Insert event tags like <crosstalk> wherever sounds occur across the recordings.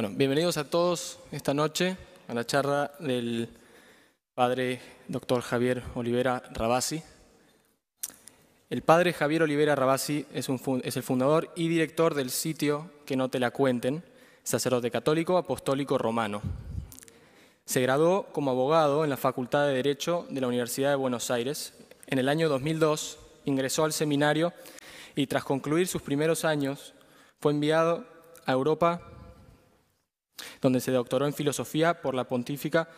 Bueno, bienvenidos a todos esta noche a la charla del padre doctor Javier Olivera Rabasi. El padre Javier Olivera Rabasi es, es, el fundador y director del sitio Que no te la cuenten, sacerdote católico apostólico romano. Se graduó como abogado en la Facultad de Derecho de la Universidad de Buenos Aires. En el año 2002 ingresó al seminario y tras concluir sus primeros años fue enviado a Europa donde se doctoró en filosofía por la Pontífica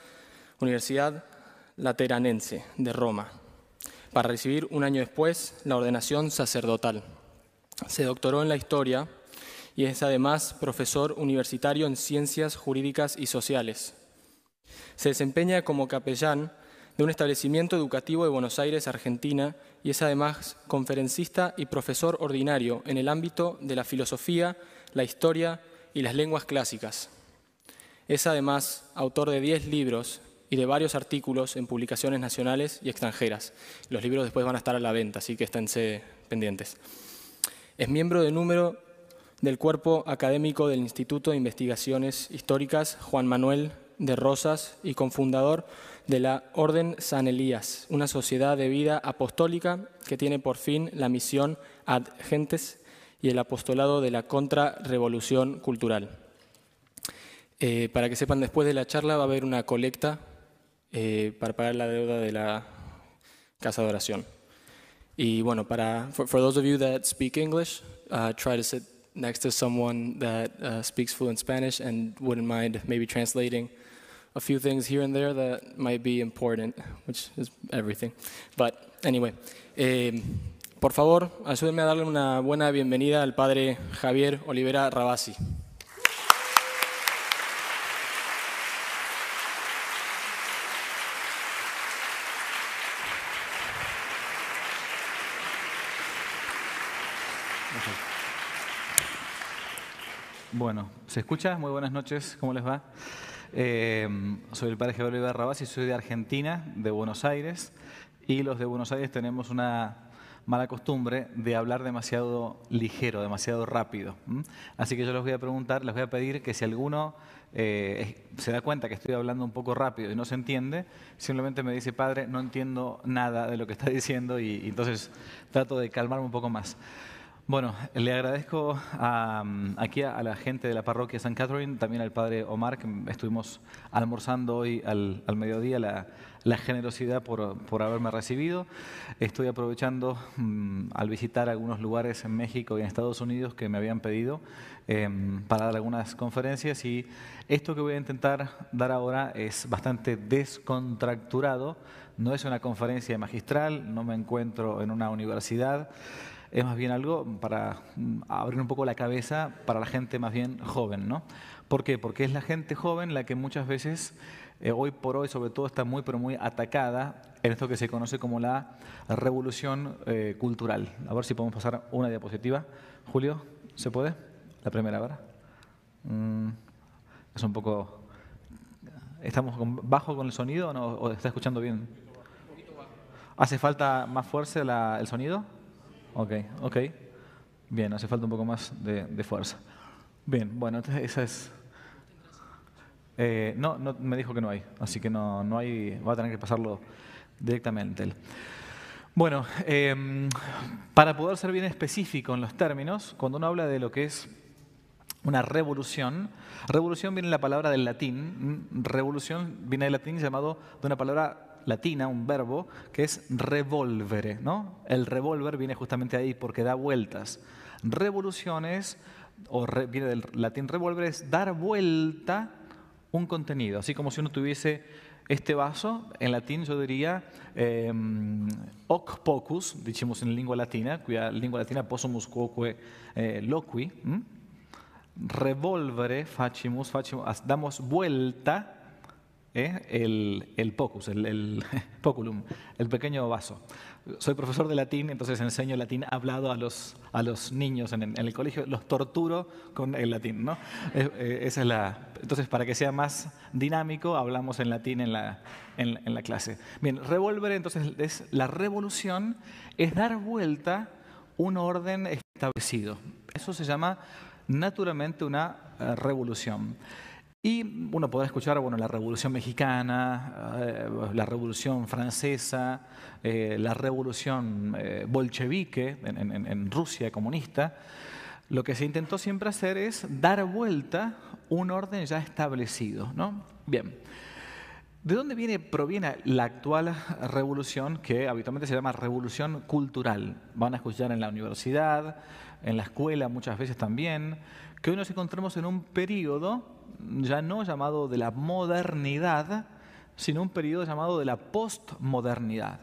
Universidad Lateranense de Roma, para recibir un año después la ordenación sacerdotal. Se doctoró en la historia y es además profesor universitario en ciencias jurídicas y sociales. Se desempeña como capellán de un establecimiento educativo de Buenos Aires, Argentina, y es además conferencista y profesor ordinario en el ámbito de la filosofía, la historia y las lenguas clásicas. Es además autor de 10 libros y de varios artículos en publicaciones nacionales y extranjeras. Los libros después van a estar a la venta, así que esténse pendientes. Es miembro de número del cuerpo académico del Instituto de Investigaciones Históricas Juan Manuel de Rosas y cofundador de la Orden San Elías, una sociedad de vida apostólica que tiene por fin la misión ad gentes y el apostolado de la contrarrevolución cultural. Eh, para que sepan, después de la charla va a haber una colecta eh, para pagar la deuda de la casa de oración. Y bueno, para for, for those of you that speak English, uh, try to sit next to someone that uh, speaks fluent Spanish and wouldn't mind maybe translating a few things here and there that might be important, which is everything. But anyway, eh, por favor, ayúdenme a darle una buena bienvenida al padre Javier Olivera Rabasi. Bueno, ¿se escucha? Muy buenas noches, ¿cómo les va? Eh, soy el padre Javier Rabas y soy de Argentina, de Buenos Aires, y los de Buenos Aires tenemos una mala costumbre de hablar demasiado ligero, demasiado rápido. Así que yo les voy a preguntar, les voy a pedir que si alguno eh, se da cuenta que estoy hablando un poco rápido y no se entiende, simplemente me dice, padre, no entiendo nada de lo que está diciendo y entonces trato de calmarme un poco más. Bueno, le agradezco aquí a, la gente de la parroquia San Catherine, también al padre Omar, que estuvimos almorzando hoy al, mediodía, la, generosidad por, haberme recibido. Estoy aprovechando mm, al visitar algunos lugares en México y en Estados Unidos que me habían pedido em, para dar algunas conferencias y esto que voy a intentar dar ahora es bastante descontracturado, no es una conferencia magistral, no me encuentro en una universidad es más bien algo para mm, abrir un poco la cabeza para la gente más bien joven, ¿no? ¿Por qué? Porque es la gente joven la que muchas veces, eh, hoy por hoy sobre todo, está muy, pero muy atacada en esto que se conoce como la revolución eh, cultural. A ver si podemos pasar una diapositiva. Julio, ¿se puede? La primera, ¿verdad? Mm, es un poco... ¿Estamos bajo con el sonido o, no, o está escuchando bien? ¿Hace falta más fuerza el sonido? Ok, ok. Bien, hace falta un poco más de, fuerza. Bien, bueno, entonces esa es... Eh, no, no, me dijo que no hay, así que no, no hay, va a tener que pasarlo directamente Bueno, em, para poder ser bien específico en los términos, cuando uno habla de lo que es una revolución, revolución viene de la palabra del latín, revolución viene del latín llamado de una palabra latina, un verbo, que es revolvere. ¿no? El revólver viene justamente ahí porque da vueltas. Revoluciones, o viene del latín revolver, es dar vuelta un contenido. Así como si uno tuviese este vaso, en latín yo diría eh, hoc pocus, dijimos en lengua latina, cuya lengua latina possumus quoque eh, loqui. Revolvere facimus, facimus, damos vuelta ¿eh? el, el, pocus, el, el <laughs> poculum, el pequeño vaso. Soy profesor de latín, entonces enseño latín hablado a los, a los niños en, el colegio, los torturo con el latín. ¿no? Eh, esa es la, entonces, para que sea más dinámico, hablamos en latín en la, en, en la clase. Bien, revolver entonces es la revolución, es dar vuelta un orden establecido. Eso se llama naturalmente una eh, revolución. Y uno podrá escuchar bueno, la Revolución Mexicana, eh, la Revolución Francesa, eh, la Revolución bolchevique en, Rusia comunista. Lo que se intentó siempre hacer es dar vuelta un orden ya establecido. ¿no? Bien. ¿De dónde viene, proviene la actual revolución que habitualmente se llama revolución cultural? Van a escuchar en la universidad, en la escuela muchas veces también, que hoy nos encontramos en un periodo ya no llamado de la modernidad, sino un periodo llamado de la postmodernidad,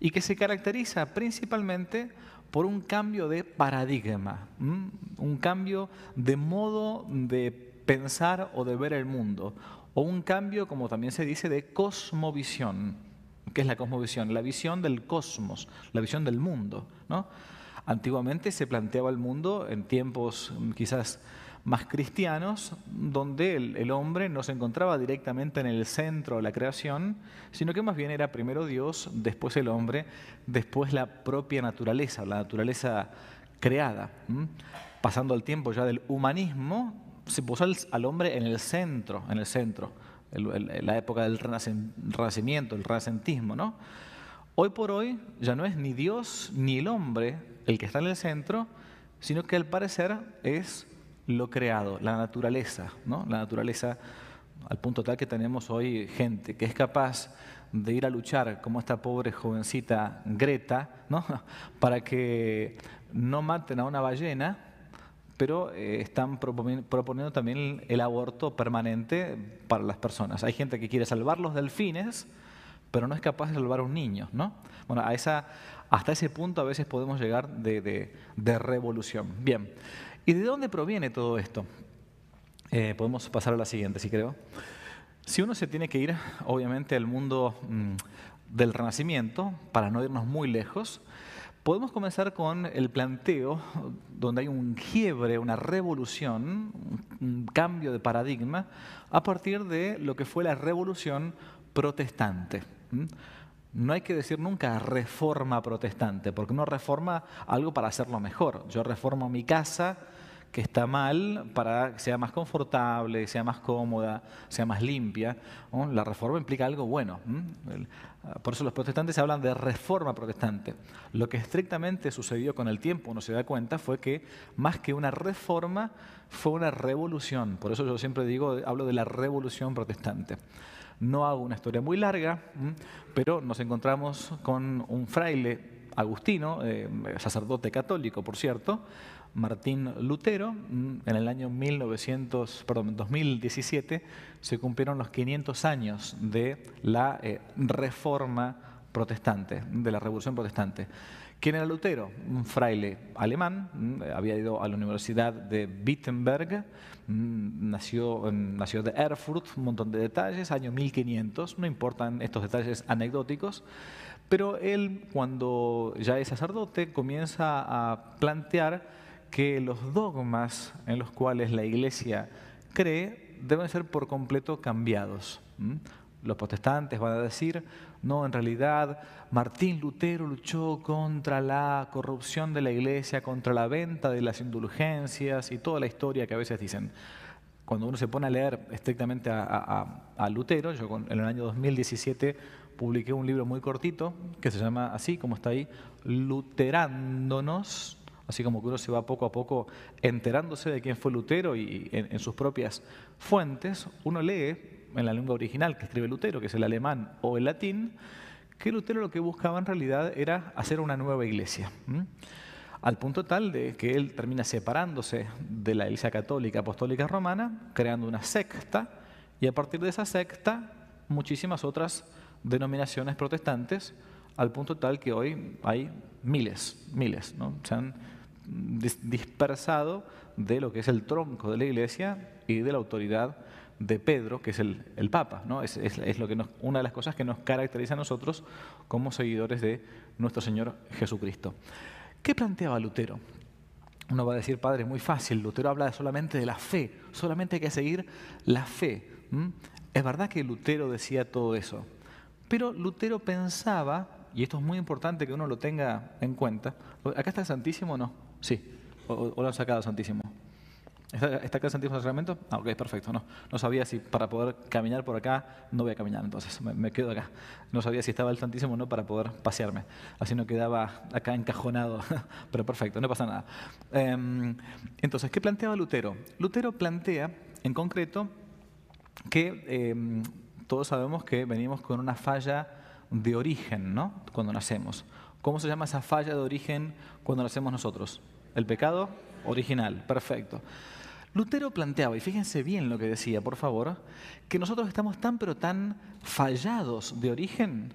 y que se caracteriza principalmente por un cambio de paradigma, un cambio de modo de pensar o de ver el mundo, o un cambio, como también se dice, de cosmovisión. ¿Qué es la cosmovisión? La visión del cosmos, la visión del mundo. ¿no? Antiguamente se planteaba el mundo en tiempos quizás más cristianos, donde el, hombre no se encontraba directamente en el centro de la creación, sino que más bien era primero Dios, después el hombre, después la propia naturaleza, la naturaleza creada. Pasando al tiempo ya del humanismo, se puso al, hombre en el centro, en el centro, en la época del renacimiento, el renacentismo, ¿no? Hoy por hoy ya no es ni Dios ni el hombre el que está en el centro, sino que al parecer es lo creado, la naturaleza, ¿no? La naturaleza al punto tal que tenemos hoy gente que es capaz de ir a luchar como esta pobre jovencita Greta, ¿no? <laughs> Para que no maten a una ballena, pero eh, están proponiendo también el aborto permanente para las personas. Hay gente que quiere salvar los delfines, pero no es capaz de salvar a un niño, ¿no? Bueno, a esa, hasta ese punto a veces podemos llegar de, revolución. Bien, ¿y de dónde proviene todo esto? Eh, podemos pasar a la siguiente, si creo. Si uno se tiene que ir, obviamente, al mundo mm, del Renacimiento, para no irnos muy lejos, podemos comenzar con el planteo donde hay un quiebre, una revolución, un cambio de paradigma, a partir de lo que fue la revolución protestante. No hay que decir nunca reforma protestante, porque uno reforma algo para hacerlo mejor. Yo reformo mi casa, que está mal, para que sea más confortable, sea más cómoda, sea más limpia. La reforma implica algo bueno. Por eso los protestantes hablan de reforma protestante. Lo que estrictamente sucedió con el tiempo, uno se da cuenta, fue que más que una reforma, fue una revolución. Por eso yo siempre digo, hablo de la revolución protestante. No hago una historia muy larga, pero nos encontramos con un fraile agustino, eh, sacerdote católico, por cierto, Martín Lutero. En el año 1900, perdón, 2017 se cumplieron los 500 años de la eh, reforma protestante, de la revolución protestante. ¿Quién era Lutero? Un fraile alemán, había ido a la Universidad de Wittenberg, nació, nació de Erfurt, un montón de detalles, año 1500, no importan estos detalles anecdóticos, pero él cuando ya es sacerdote comienza a plantear que los dogmas en los cuales la Iglesia cree deben ser por completo cambiados. Los protestantes van a decir, no, en realidad Martín Lutero luchó contra la corrupción de la iglesia, contra la venta de las indulgencias y toda la historia que a veces dicen. Cuando uno se pone a leer estrictamente a, Lutero, yo en el año 2017 publiqué un libro muy cortito que se llama así, como está ahí, Luterándonos, así como que uno se va poco a poco enterándose de quién fue Lutero y en sus propias fuentes, uno lee en la lengua original que escribe Lutero, que es el alemán o el latín, que Lutero lo que buscaba en realidad era hacer una nueva iglesia. Al punto tal de que él termina separándose de la iglesia católica apostólica romana, creando una secta, y a partir de esa secta muchísimas otras denominaciones protestantes, al punto tal que hoy hay miles, miles, ¿no? se han dispersado de lo que es el tronco de la iglesia y de la autoridad de Pedro, que es el, Papa. ¿no? Es, lo que una de las cosas que nos caracteriza a nosotros como seguidores de nuestro Señor Jesucristo. ¿Qué planteaba Lutero? Uno va a decir, padre, muy fácil, Lutero habla solamente de la fe, solamente hay que seguir la fe. Es verdad que Lutero decía todo eso, pero Lutero pensaba, y esto es muy importante que uno lo tenga en cuenta, ¿acá está el Santísimo no? Sí, o, lo han sacado Santísimo. ¿Está, ¿Está acá el Santísimo Sacramento? Ah, ok, perfecto. No, no sabía si para poder caminar por acá, no voy a caminar, entonces me, me quedo acá. No sabía si estaba el Santísimo o no para poder pasearme. Así no quedaba acá encajonado. <laughs> Pero perfecto, no pasa nada. Em, entonces, ¿qué planteaba Lutero? Lutero plantea, en concreto, que em, todos sabemos que venimos con una falla de origen, ¿no? Cuando nacemos. ¿Cómo se llama esa falla de origen cuando nacemos nosotros? El pecado original, perfecto. Lutero planteaba, y fíjense bien lo que decía, por favor, que nosotros estamos tan pero tan fallados de origen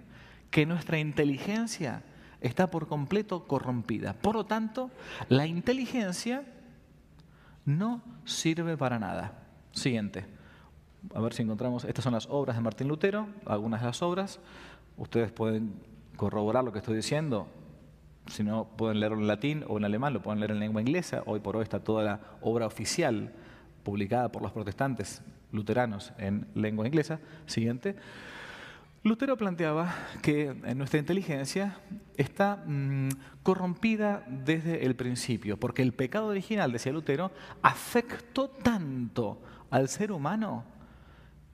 que nuestra inteligencia está por completo corrompida. Por lo tanto, la inteligencia no sirve para nada. Siguiente. A ver si encontramos, estas son las obras de Martín Lutero, algunas de las obras. Ustedes pueden corroborar lo que estoy diciendo si no pueden leerlo en latín o en alemán, lo pueden leer en lengua inglesa. Hoy por hoy está toda la obra oficial publicada por los protestantes luteranos en lengua inglesa. Siguiente. Lutero planteaba que nuestra inteligencia está mmm, corrompida desde el principio, porque el pecado original, decía Lutero, afectó tanto al ser humano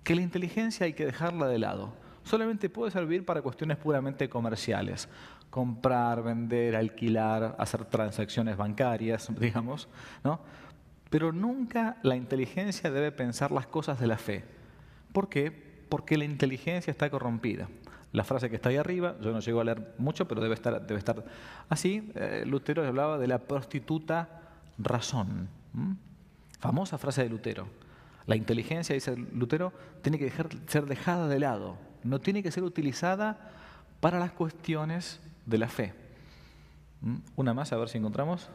que la inteligencia hay que dejarla de lado. Solamente puede servir para cuestiones puramente comerciales comprar, vender, alquilar, hacer transacciones bancarias, <laughs> digamos, ¿no? Pero nunca la inteligencia debe pensar las cosas de la fe. ¿Por qué? Porque la inteligencia está corrompida. La frase que está ahí arriba, yo no llego a leer mucho, pero debe estar, debe estar así. Eh, Lutero hablaba de la prostituta razón. Famosa frase de Lutero. La inteligencia, dice Lutero, tiene que ser dejada de lado. No tiene que ser utilizada para las cuestiones de la fe. ¿Mm? Una más, a ver si encontramos.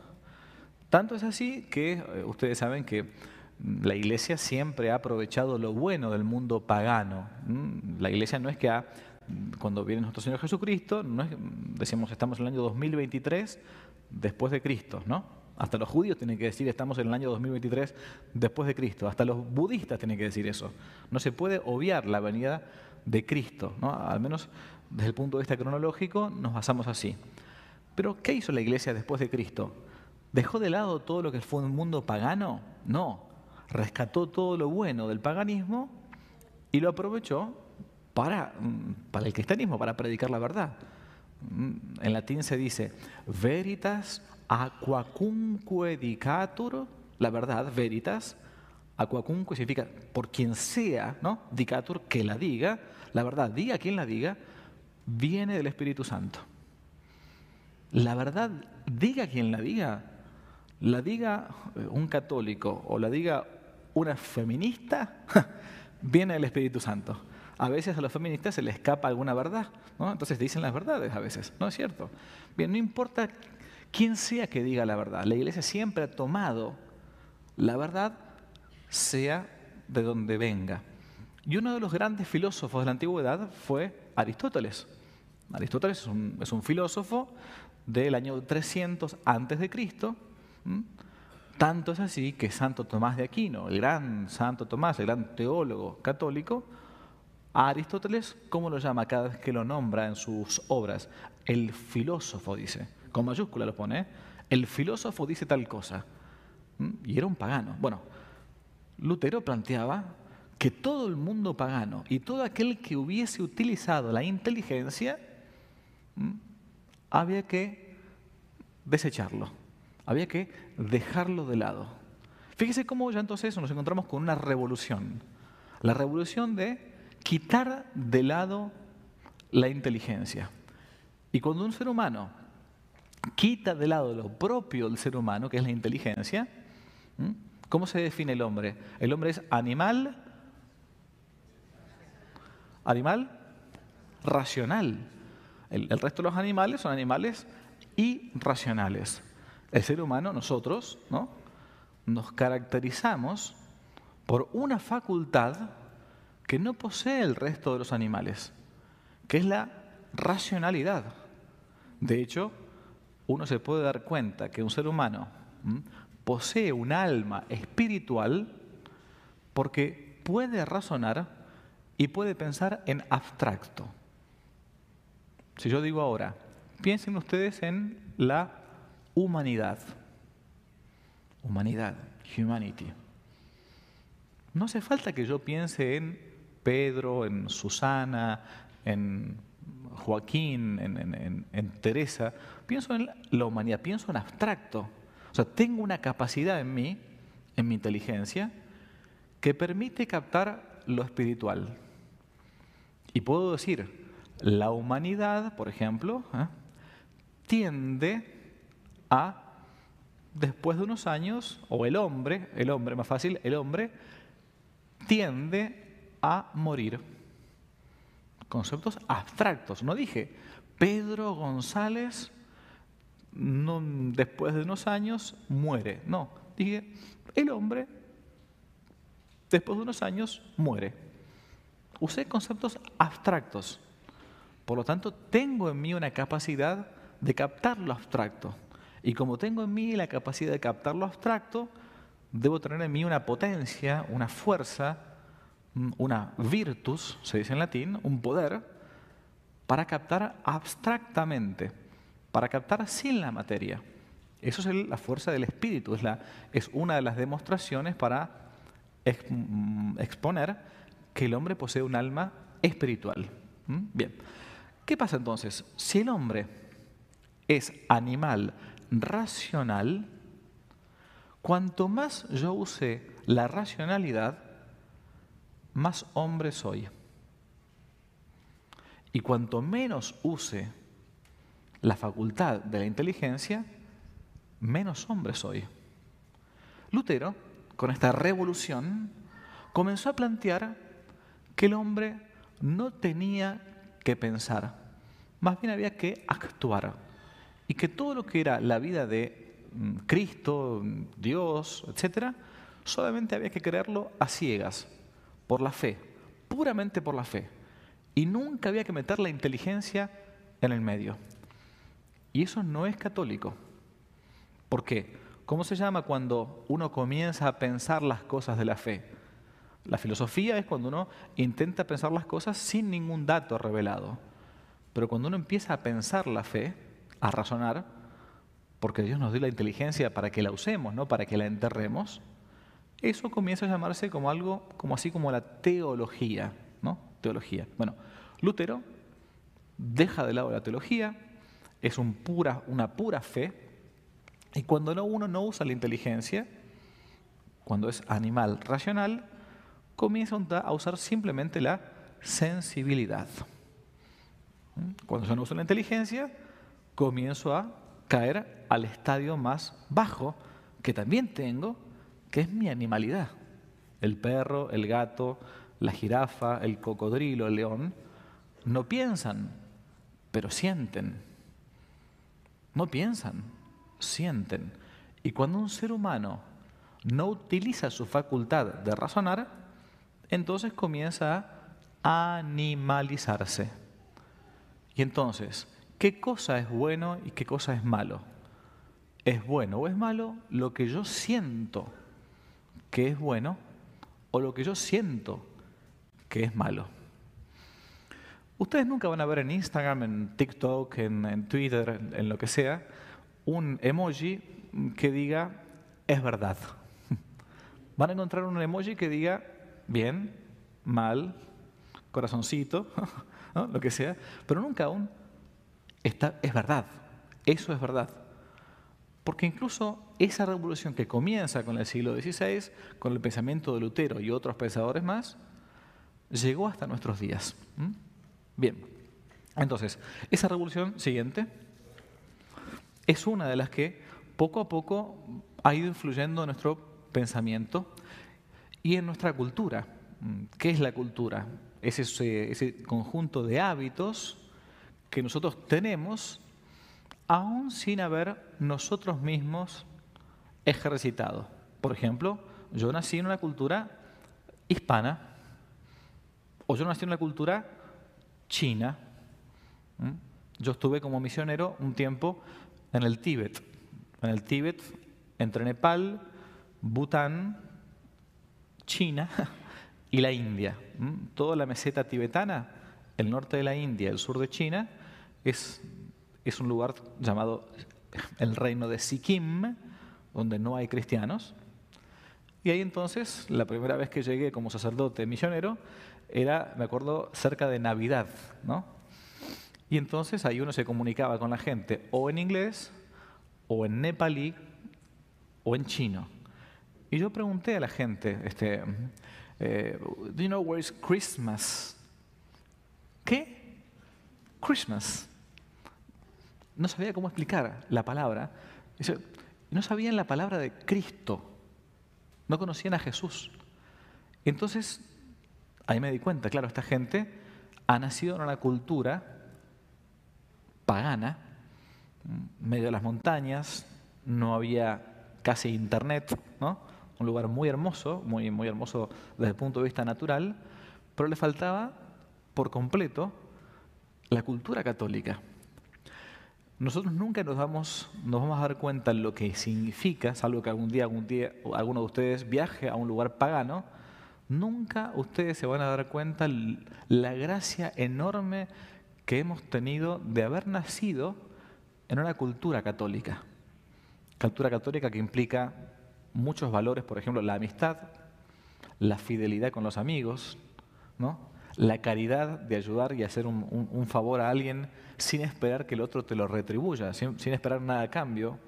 Tanto es así que eh, ustedes saben que la iglesia siempre ha aprovechado lo bueno del mundo pagano. ¿Mm? La iglesia no es que ha, cuando viene nuestro Señor Jesucristo, no es, decimos estamos en el año 2023 después de Cristo, ¿no? Hasta los judíos tienen que decir estamos en el año 2023 después de Cristo. Hasta los budistas tienen que decir eso. No se puede obviar la venida de Cristo, ¿no? Al menos desde el punto de vista cronológico nos basamos así. Pero ¿qué hizo la iglesia después de Cristo? ¿Dejó de lado todo lo que fue un mundo pagano? No. Rescató todo lo bueno del paganismo y lo aprovechó para, mm, el cristianismo, para predicar la verdad. Mm, en latín se dice veritas aquacunque dicatur, la verdad, veritas, aquacunque significa por quien sea, ¿no? Dicatur, que la diga, la verdad, diga quien la diga, viene del Espíritu Santo. La verdad, diga quien la diga, la diga eh, un católico o la diga una feminista, viene del Espíritu Santo. A veces a los feministas se les escapa alguna verdad, ¿no? entonces dicen las verdades a veces, ¿no es cierto? Bien, no importa quién sea que diga la verdad, la iglesia siempre ha tomado la verdad, sea de donde venga. Y uno de los grandes filósofos de la antigüedad fue Aristóteles. Aristóteles es un, filósofo del año 300 antes de Cristo. Tanto es así que Santo Tomás de Aquino, el gran Santo Tomás, el gran teólogo católico, a Aristóteles, ¿cómo lo llama cada vez que lo nombra en sus obras? El filósofo, dice. Con mayúscula lo pone. ¿eh? El filósofo dice tal cosa. Y era un pagano. Bueno, Lutero planteaba que todo el mundo pagano y todo aquel que hubiese utilizado la inteligencia había que desecharlo, había que dejarlo de lado. Fíjese cómo ya entonces nos encontramos con una revolución, la revolución de quitar de lado la inteligencia. Y cuando un ser humano quita de lado lo propio del ser humano, que es la inteligencia, ¿cómo se define el hombre? El hombre es animal, animal racional. El, resto de los animales son animales irracionales. El ser humano, nosotros, ¿no? nos caracterizamos por una facultad que no posee el resto de los animales, que es la racionalidad. De hecho, uno se puede dar cuenta que un ser humano posee un alma espiritual porque puede razonar y puede pensar en abstracto. Si yo digo ahora, piensen ustedes en la humanidad. Humanidad. humanity. No hace falta que yo piense en Pedro, en Susana, en Joaquín, en, Teresa. Pienso en la humanidad, pienso en abstracto. O sea, tengo una capacidad en mí, en mi inteligencia, que permite captar lo espiritual. Y puedo decir, la humanidad, por ejemplo, ¿eh? tiende a, después de unos años, o el hombre, el hombre más fácil, el hombre tiende a morir. Conceptos abstractos. No dije, Pedro González después de unos años muere. No, dije, el hombre después de unos años muere. Usé conceptos abstractos. Por lo tanto, tengo en mí una capacidad de captar lo abstracto. Y como tengo en mí la capacidad de captar lo abstracto, debo tener en mí una potencia, una fuerza, mm, una virtus, se dice en latín, un poder, para captar abstractamente, para captar sin la materia. Eso es la fuerza del espíritu, es, es una de las demostraciones para mm, exponer que el hombre posee un alma espiritual. ¿Mm? Bien. ¿Qué pasa entonces? Si el hombre es animal racional, cuanto más yo use la racionalidad, más hombre soy. Y cuanto menos use la facultad de la inteligencia, menos hombre soy. Lutero, con esta revolución, comenzó a plantear que el hombre no tenía que pensar, más bien había que actuar. Y que todo lo que era la vida de mm, Cristo, Dios, etc., solamente había que creerlo a ciegas, por la fe, puramente por la fe. Y nunca había que meter la inteligencia en el medio. Y eso no es católico. ¿Por qué? ¿Cómo se llama cuando uno comienza a pensar las cosas de la fe? La filosofía es cuando uno intenta pensar las cosas sin ningún dato revelado. Pero cuando uno empieza a pensar la fe, a razonar, porque Dios nos dio la inteligencia para que la usemos, no para que la enterremos, eso comienza a llamarse como algo, como así como la teología, ¿no? Teología. Bueno, Lutero deja de lado la teología, es una pura fe, y cuando uno no usa la inteligencia, cuando es animal racional, comienza a usar simplemente la sensibilidad. Cuando yo no uso la inteligencia, comienzo a caer al estadio más bajo que también tengo, que es mi animalidad. El perro, el gato, la jirafa, el cocodrilo, el león, no piensan, pero sienten. No piensan, sienten. Y cuando un ser humano no utiliza su facultad de razonar, entonces comienza a animalizarse. Y entonces, ¿qué cosa es bueno y qué cosa es malo? ¿Es bueno o es malo lo que yo siento que es bueno o lo que yo siento que es malo? Ustedes nunca van a ver en Instagram, en TikTok, en, Twitter, en lo que sea, un emoji que diga es verdad. <laughs> Van a encontrar un emoji que diga bien, mal, corazoncito, <laughs> lo que sea, pero nunca aún está, es verdad, eso es verdad. Porque incluso esa revolución que comienza con el siglo XVI, con el pensamiento de Lutero y otros pensadores más, llegó hasta nuestros días. Bien, entonces, esa revolución siguiente es una de las que poco a poco ha ido influyendo en nuestro pensamiento y en nuestra cultura. ¿Qué es la cultura? Es ese, conjunto de hábitos que nosotros tenemos aún sin haber nosotros mismos ejercitado. Por ejemplo, yo nací en una cultura hispana o yo nací en una cultura china. Yo estuve como misionero un tiempo en el Tíbet. En el Tíbet, entre Nepal, Bután China <laughs> y la India. Toda la meseta tibetana, el norte de la India, el sur de China, es, es un lugar llamado el reino de Sikkim, donde no hay cristianos. Y ahí entonces, la primera vez que llegué como sacerdote misionero, era, me acuerdo, cerca de Navidad, ¿no? Y entonces ahí uno se comunicaba con la gente o en inglés, o en nepalí, o en chino. Y yo pregunté a la gente, este, eh, ¿Do you know where is Christmas? ¿Qué? Christmas. No sabía cómo explicar la palabra. No sabían la palabra de Cristo. No conocían a Jesús. Entonces, ahí me di cuenta, claro, esta gente ha nacido en una cultura pagana, medio de las montañas, no había casi internet, ¿no? Un lugar muy hermoso, muy, muy hermoso desde el punto de vista natural, pero le faltaba por completo la cultura católica. Nosotros nunca nos vamos, nos vamos a dar cuenta lo que significa, salvo que algún día, algún día alguno de ustedes viaje a un lugar pagano, nunca ustedes se van a dar cuenta la gracia enorme que hemos tenido de haber nacido en una cultura católica. Cultura católica que implica muchos valores, por ejemplo, la amistad, la fidelidad con los amigos, ¿no? la caridad de ayudar y hacer un, favor a alguien sin esperar que el otro te lo retribuya, sin, esperar nada a cambio.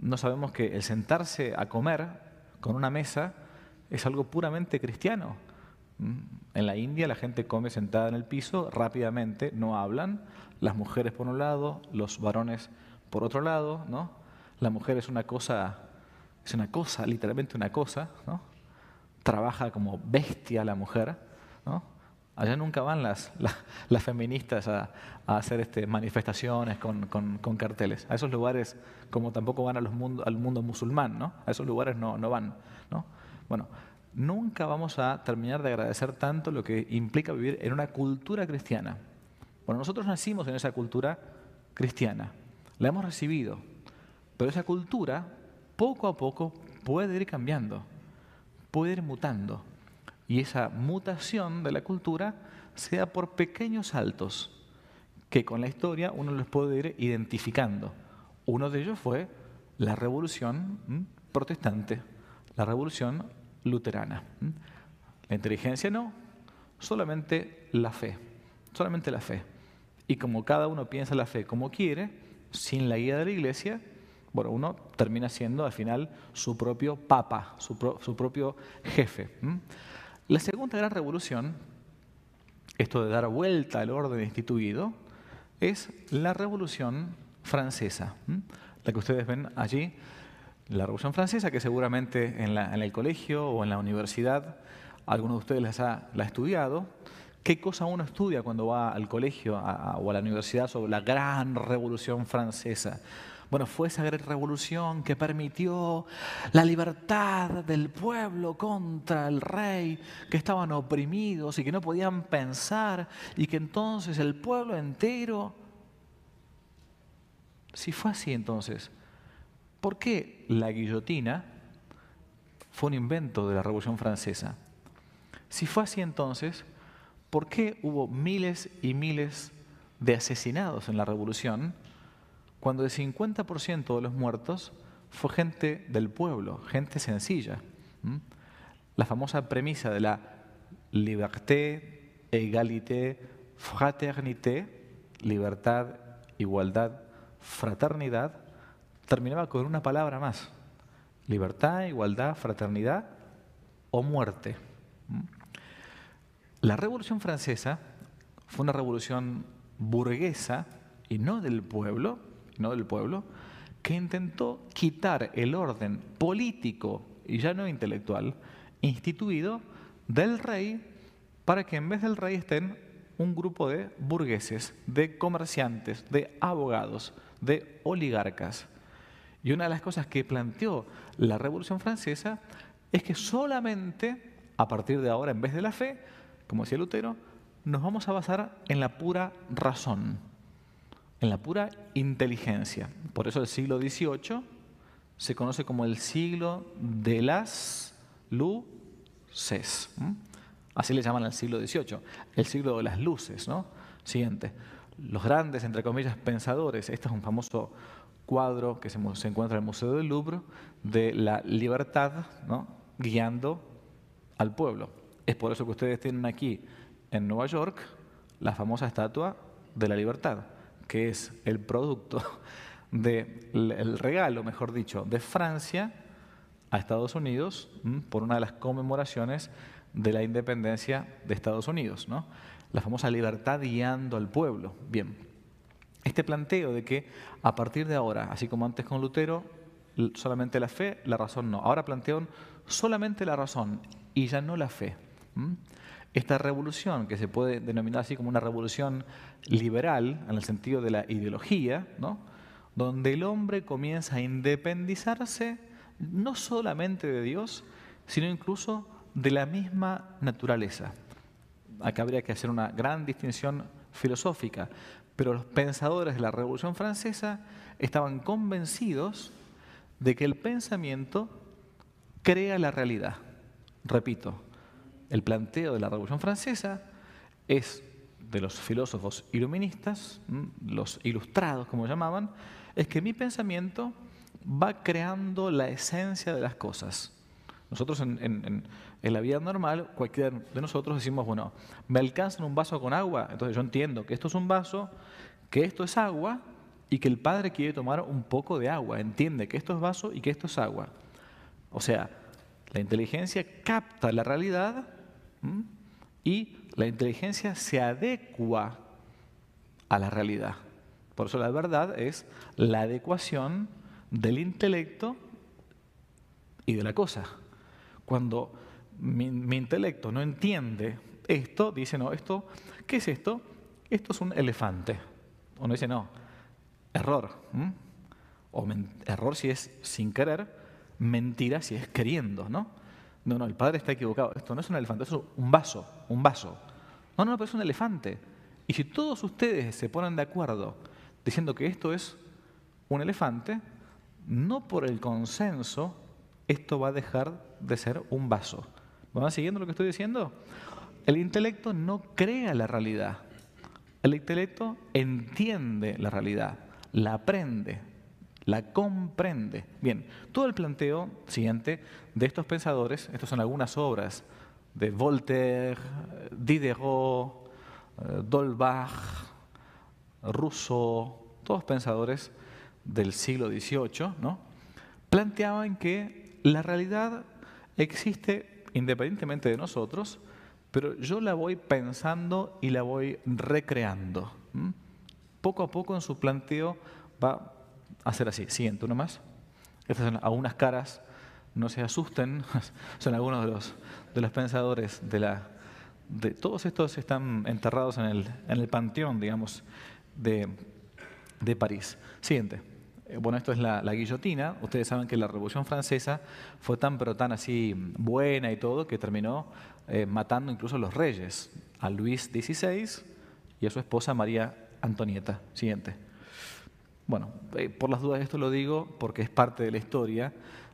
No sabemos que el sentarse a comer con una mesa es algo puramente cristiano. ¿Mm? En la India la gente come sentada en el piso rápidamente, no hablan, las mujeres por un lado, los varones por otro lado, ¿no? La mujer es una cosa, es una cosa, literalmente una cosa, ¿no? Trabaja como bestia la mujer, Allá nunca van las, las, feministas a, hacer este, manifestaciones con, carteles. A esos lugares, como tampoco van a los mundo, al mundo musulmán, ¿no? A esos lugares no, no van. ¿no? Bueno, nunca vamos a terminar de agradecer tanto lo que implica vivir en una cultura cristiana. Bueno, nosotros nacimos en esa cultura cristiana, la hemos recibido, pero esa cultura poco a poco puede ir cambiando, puede ir mutando. Y esa mutación de la cultura se da por pequeños saltos que con la historia uno los puede ir identificando. Uno de ellos fue la revolución protestante, la revolución luterana. La inteligencia no, solamente la fe, solamente la fe. Y como cada uno piensa la fe como quiere, sin la guía de la iglesia, bueno, uno termina siendo al final su propio papa, su, propio jefe. La segunda gran revolución, esto de dar vuelta al orden instituido, es la revolución francesa, la que ustedes ven allí, la revolución francesa que seguramente en, el colegio o en la universidad alguno de ustedes la ha estudiado. ¿Qué cosa uno estudia cuando va al colegio o a la universidad sobre la gran revolución francesa? Bueno, fue esa gran revolución que permitió la libertad del pueblo contra el rey, que estaban oprimidos y que no podían pensar, y que entonces el pueblo entero... Si fue así entonces, ¿por qué la guillotina fue un invento de la Revolución Francesa? Si fue así entonces, ¿por qué hubo miles y miles de asesinados en la Revolución? Cuando el 50% de los muertos fue gente del pueblo, gente sencilla. La famosa premisa de la liberté, égalité, fraternité, libertad, igualdad, fraternidad, terminaba con una palabra más. Libertad, igualdad, fraternidad o muerte. La Revolución Francesa fue una revolución burguesa y no del pueblo, no del pueblo, que intentó quitar el orden político y ya no intelectual instituido del rey para que en vez del rey estén un grupo de burgueses, de comerciantes, de abogados, de oligarcas. Y una de las cosas que planteó la Revolución Francesa es que solamente a partir de ahora, en vez de la fe, como decía Lutero, nos vamos a basar en la pura razón en la pura inteligencia. Por eso el siglo XVIII se conoce como el siglo de las luces. Así le llaman al siglo XVIII, el siglo de las luces. ¿no? Siguiente, los grandes, entre comillas, pensadores, este es un famoso cuadro que se, encuentra en el Museo del Louvre de la libertad, ¿no? guiando al pueblo. Es por eso que ustedes tienen aquí en Nueva York la famosa estatua de la libertad, que es el producto <laughs> del regalo, mejor dicho, de Francia a Estados Unidos por una de las conmemoraciones de la independencia de Estados Unidos, ¿no? la famosa libertad guiando al pueblo. Bien, este planteo de que a partir de ahora, así como antes con Lutero, solamente la fe, la razón no. Ahora plantean solamente la razón y ya no la fe. Esta revolución, que se puede denominar así como una revolución liberal, en el sentido de la ideología, donde el hombre comienza a independizarse no solamente de Dios, sino incluso de la misma naturaleza. Acá habría que hacer una gran distinción filosófica, pero los pensadores de la Revolución Francesa estaban convencidos de que el pensamiento crea la realidad. Repito, el planteo de la Revolución Francesa es de los filósofos iluministas, los ilustrados como llamaban, es que mi pensamiento va creando la esencia de las cosas. Nosotros en, la vida normal, cualquiera de nosotros decimos, bueno, me alcanzan un vaso con agua, entonces yo entiendo que esto es un vaso, que esto es agua y que el padre quiere tomar un poco de agua, entiende que esto es vaso y que esto es agua. O sea, la inteligencia capta la realidad y la inteligencia se adecua a la realidad. Por eso la verdad es la adecuación del intelecto y de la cosa. Cuando mi, intelecto no entiende esto, dice, no, esto, ¿qué es esto? Esto es un elefante. Uno dice, no, error. O error si es sin querer, mentira si es queriendo, ¿no? No, no, el padre está equivocado. Esto no es un elefante, eso es un vaso, un vaso. No, no, pero es un elefante. Y si todos ustedes se ponen de acuerdo diciendo que esto es un elefante, no por el consenso, esto va a dejar de ser un vaso. ¿Van siguiendo lo que estoy diciendo? El intelecto no crea la realidad. El intelecto entiende la realidad, la aprende, la comprende. Bien, todo el planteo siguiente de estos pensadores, estas son algunas obras de Voltaire, Diderot, eh, Dolbach, Rousseau, todos pensadores del siglo XVIII, ¿no? planteaban que la realidad existe independientemente de nosotros, pero yo la voy pensando y la voy recreando. Poco a poco en su planteo va a ser así. Siguiente, uno más. Estas son algunas caras, no se asusten, <laughs> son algunos de los, de los pensadores de la... De, todos estos están enterrados en el, en el panteón, digamos, de, de París. Siguiente. Eh, bueno, esto es la, guillotina. Ustedes saben que la Revolución Francesa fue tan, pero tan así buena y todo, que terminó eh, matando incluso a los reyes, a Luis XVI y a su esposa María Antonieta. Siguiente. Bueno, eh, por las dudas esto lo digo porque es parte de la historia.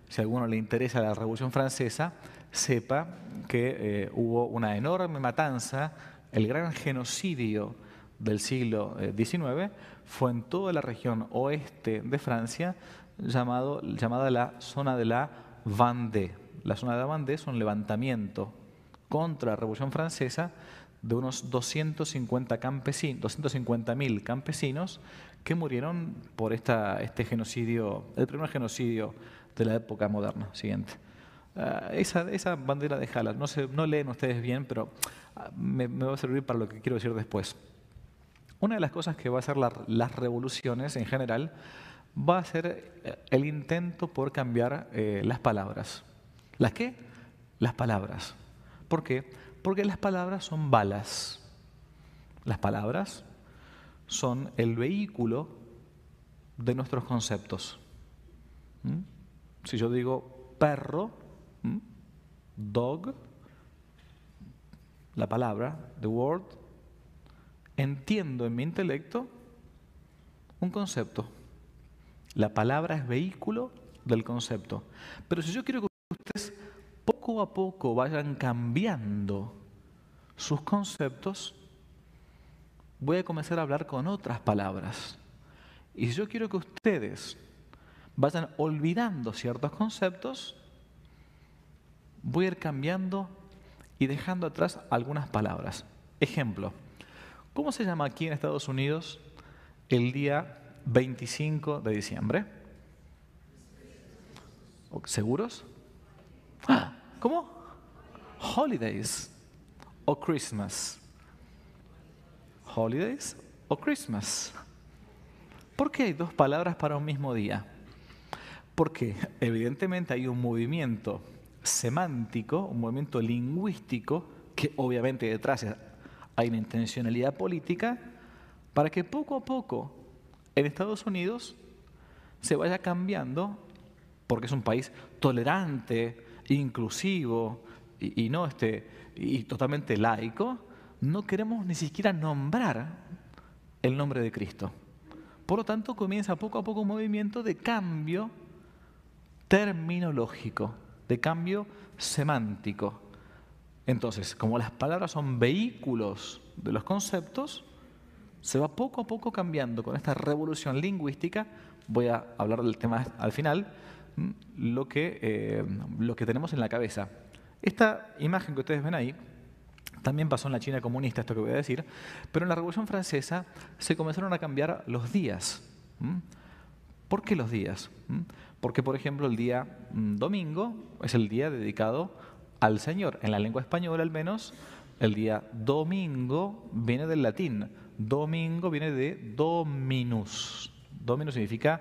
Si a alguno le interesa la Revolución Francesa, sepa que hubo una enorme matanza, el gran genocidio del siglo XIX eh, fue en toda la región oeste de Francia llamado, llamada la zona de la Vendée. La zona de la Vendée es un levantamiento contra la Revolución Francesa de unos 250 campesinos, 250.000 campesinos que murieron por este genocidio, el primer genocidio de la época moderna. Siguiente. Ah, esa, bandera de Jala, no, se, leen ustedes bien, pero ah, me, me va a servir para lo que quiero decir después. Una de las cosas que va a hacer las revoluciones en general va a ser eh, el intento por cambiar eh, las palabras. ¿Las qué? Las palabras. ¿Por qué? Porque las palabras son balas. Las palabras son el vehículo de nuestros conceptos. ¿Mm? Si yo digo perro, dog, la palabra, the word, entiendo en mi intelecto un concepto. La palabra es vehículo del concepto. Pero si yo quiero que ustedes poco a poco vayan cambiando sus conceptos, voy a comenzar a hablar con otras palabras. Y si yo quiero que ustedes vayan olvidando ciertos conceptos, voy a ir cambiando y dejando atrás algunas palabras. Ejemplo, ¿cómo se llama aquí en Estados Unidos el día 25 de diciembre? ¿Seguros? ¿Cómo? Holidays o Christmas. Holidays o Christmas. ¿Por qué hay dos palabras para un mismo día? Porque evidentemente hay un movimiento semántico, un movimiento lingüístico, que obviamente detrás hay una intencionalidad política, para que poco a poco en Estados Unidos se vaya cambiando, porque es un país tolerante, inclusivo y, no este, y totalmente laico, no queremos ni siquiera nombrar el nombre de Cristo. Por lo tanto, comienza poco a poco un movimiento de cambio terminológico, de cambio semántico. Entonces, como las palabras son vehículos de los conceptos, se va poco a poco cambiando con esta revolución lingüística. Voy a hablar del tema al final, lo que, eh, lo que tenemos en la cabeza. Esta imagen que ustedes ven ahí también pasó en la China comunista, esto que voy a decir, pero en la Revolución Francesa se comenzaron a cambiar los días. ¿Por qué los días? Porque, por ejemplo, el día mm, domingo es el día dedicado al Señor. En la lengua española, al menos, el día domingo viene del latín. Domingo viene de dominus. Dominus significa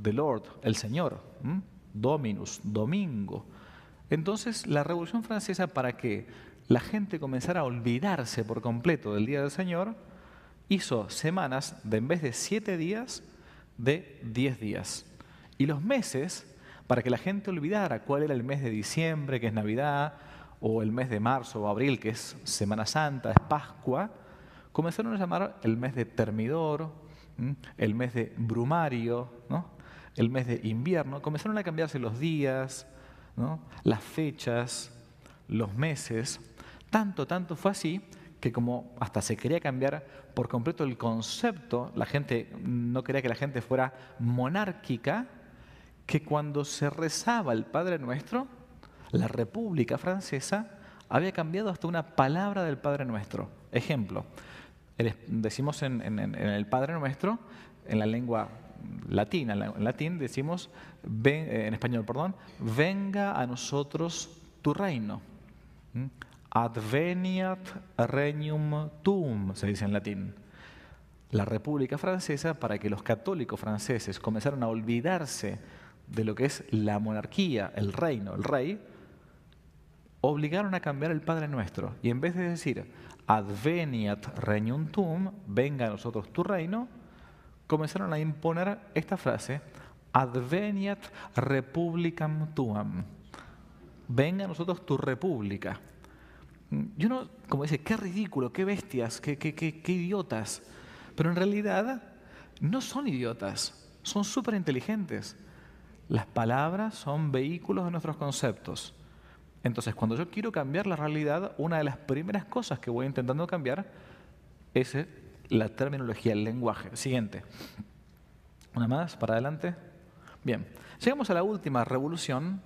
the Lord, el Señor. Dominus, domingo. Entonces, la Revolución Francesa, ¿para que la gente comenzara a olvidarse por completo del Día del Señor, hizo semanas de en vez de siete días, de diez días. Y los meses, para que la gente olvidara cuál era el mes de diciembre, que es Navidad, o el mes de marzo o abril, que es Semana Santa, es Pascua, comenzaron a llamar el mes de termidor, el mes de brumario, el mes de invierno, comenzaron a cambiarse los días, las fechas, los meses. Tanto, tanto fue así que como hasta se quería cambiar por completo el concepto, la gente no quería que la gente fuera monárquica, que cuando se rezaba el Padre Nuestro, la República Francesa había cambiado hasta una palabra del Padre Nuestro. Ejemplo, decimos en, el Padre Nuestro, en la lengua latina, en latín decimos, en español, perdón, venga a nosotros tu reino. Adveniat regnum tuum, se dice en latín. La República Francesa, para que los católicos franceses comenzaran a olvidarse de lo que es la monarquía, el reino, el rey, obligaron a cambiar el Padre Nuestro. Y en vez de decir, adveniat regnum tuum, venga a nosotros tu reino, comenzaron a imponer esta frase, adveniat republicam tuam, venga a nosotros tu república. Y uno, como dice, qué ridículo, qué bestias, qué, qué, qué, idiotas. Pero en realidad no son idiotas, son súper inteligentes. Las palabras son vehículos de nuestros conceptos. Entonces, cuando yo quiero cambiar la realidad, una de las primeras cosas que voy intentando cambiar es eh, la terminología, el lenguaje. Siguiente. Una más, para adelante. Bien, llegamos a la última revolución,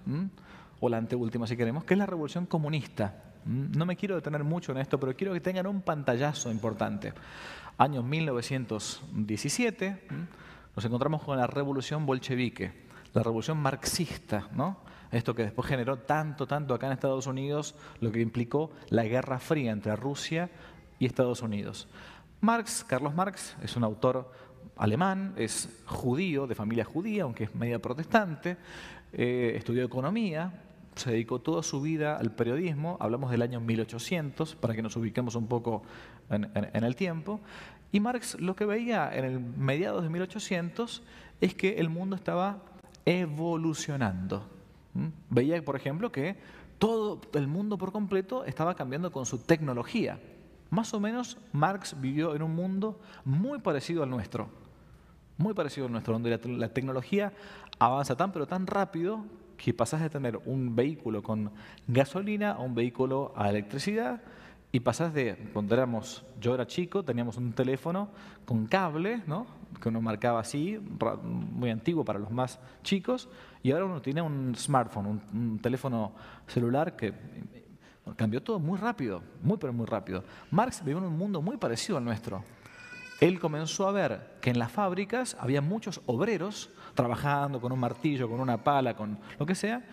o la anteúltima si queremos, que es la revolución comunista. No me quiero detener mucho en esto, pero quiero que tengan un pantallazo importante. Año 1917, nos encontramos con la revolución bolchevique, la revolución marxista, ¿no? Esto que después generó tanto, tanto acá en Estados Unidos, lo que implicó la Guerra Fría entre Rusia y Estados Unidos. Marx, Carlos Marx, es un autor alemán, es judío, de familia judía, aunque es media protestante, eh, estudió economía, se dedicó toda su vida al periodismo, hablamos del año 1800, para que nos ubiquemos un poco en, el tiempo, y Marx lo que veía en el mediados de 1800 es que el mundo estaba evolucionando. Veía, por ejemplo, que todo el mundo por completo estaba cambiando con su tecnología. Más o menos Marx vivió en un mundo muy parecido al nuestro, muy parecido al nuestro, donde la, la tecnología avanza tan pero tan rápido que pasas de tener un vehículo con gasolina a un vehículo a electricidad y pasás de, cuando éramos, yo era chico, teníamos un teléfono con cable, ¿no? que uno marcaba así, muy antiguo para los más chicos, y ahora uno tiene un smartphone, un, un teléfono celular que cambió todo muy rápido, muy pero muy rápido. Marx vivió en un mundo muy parecido al nuestro. Él comenzó a ver que en las fábricas había muchos obreros trabajando con un martillo, con una pala, con lo que sea,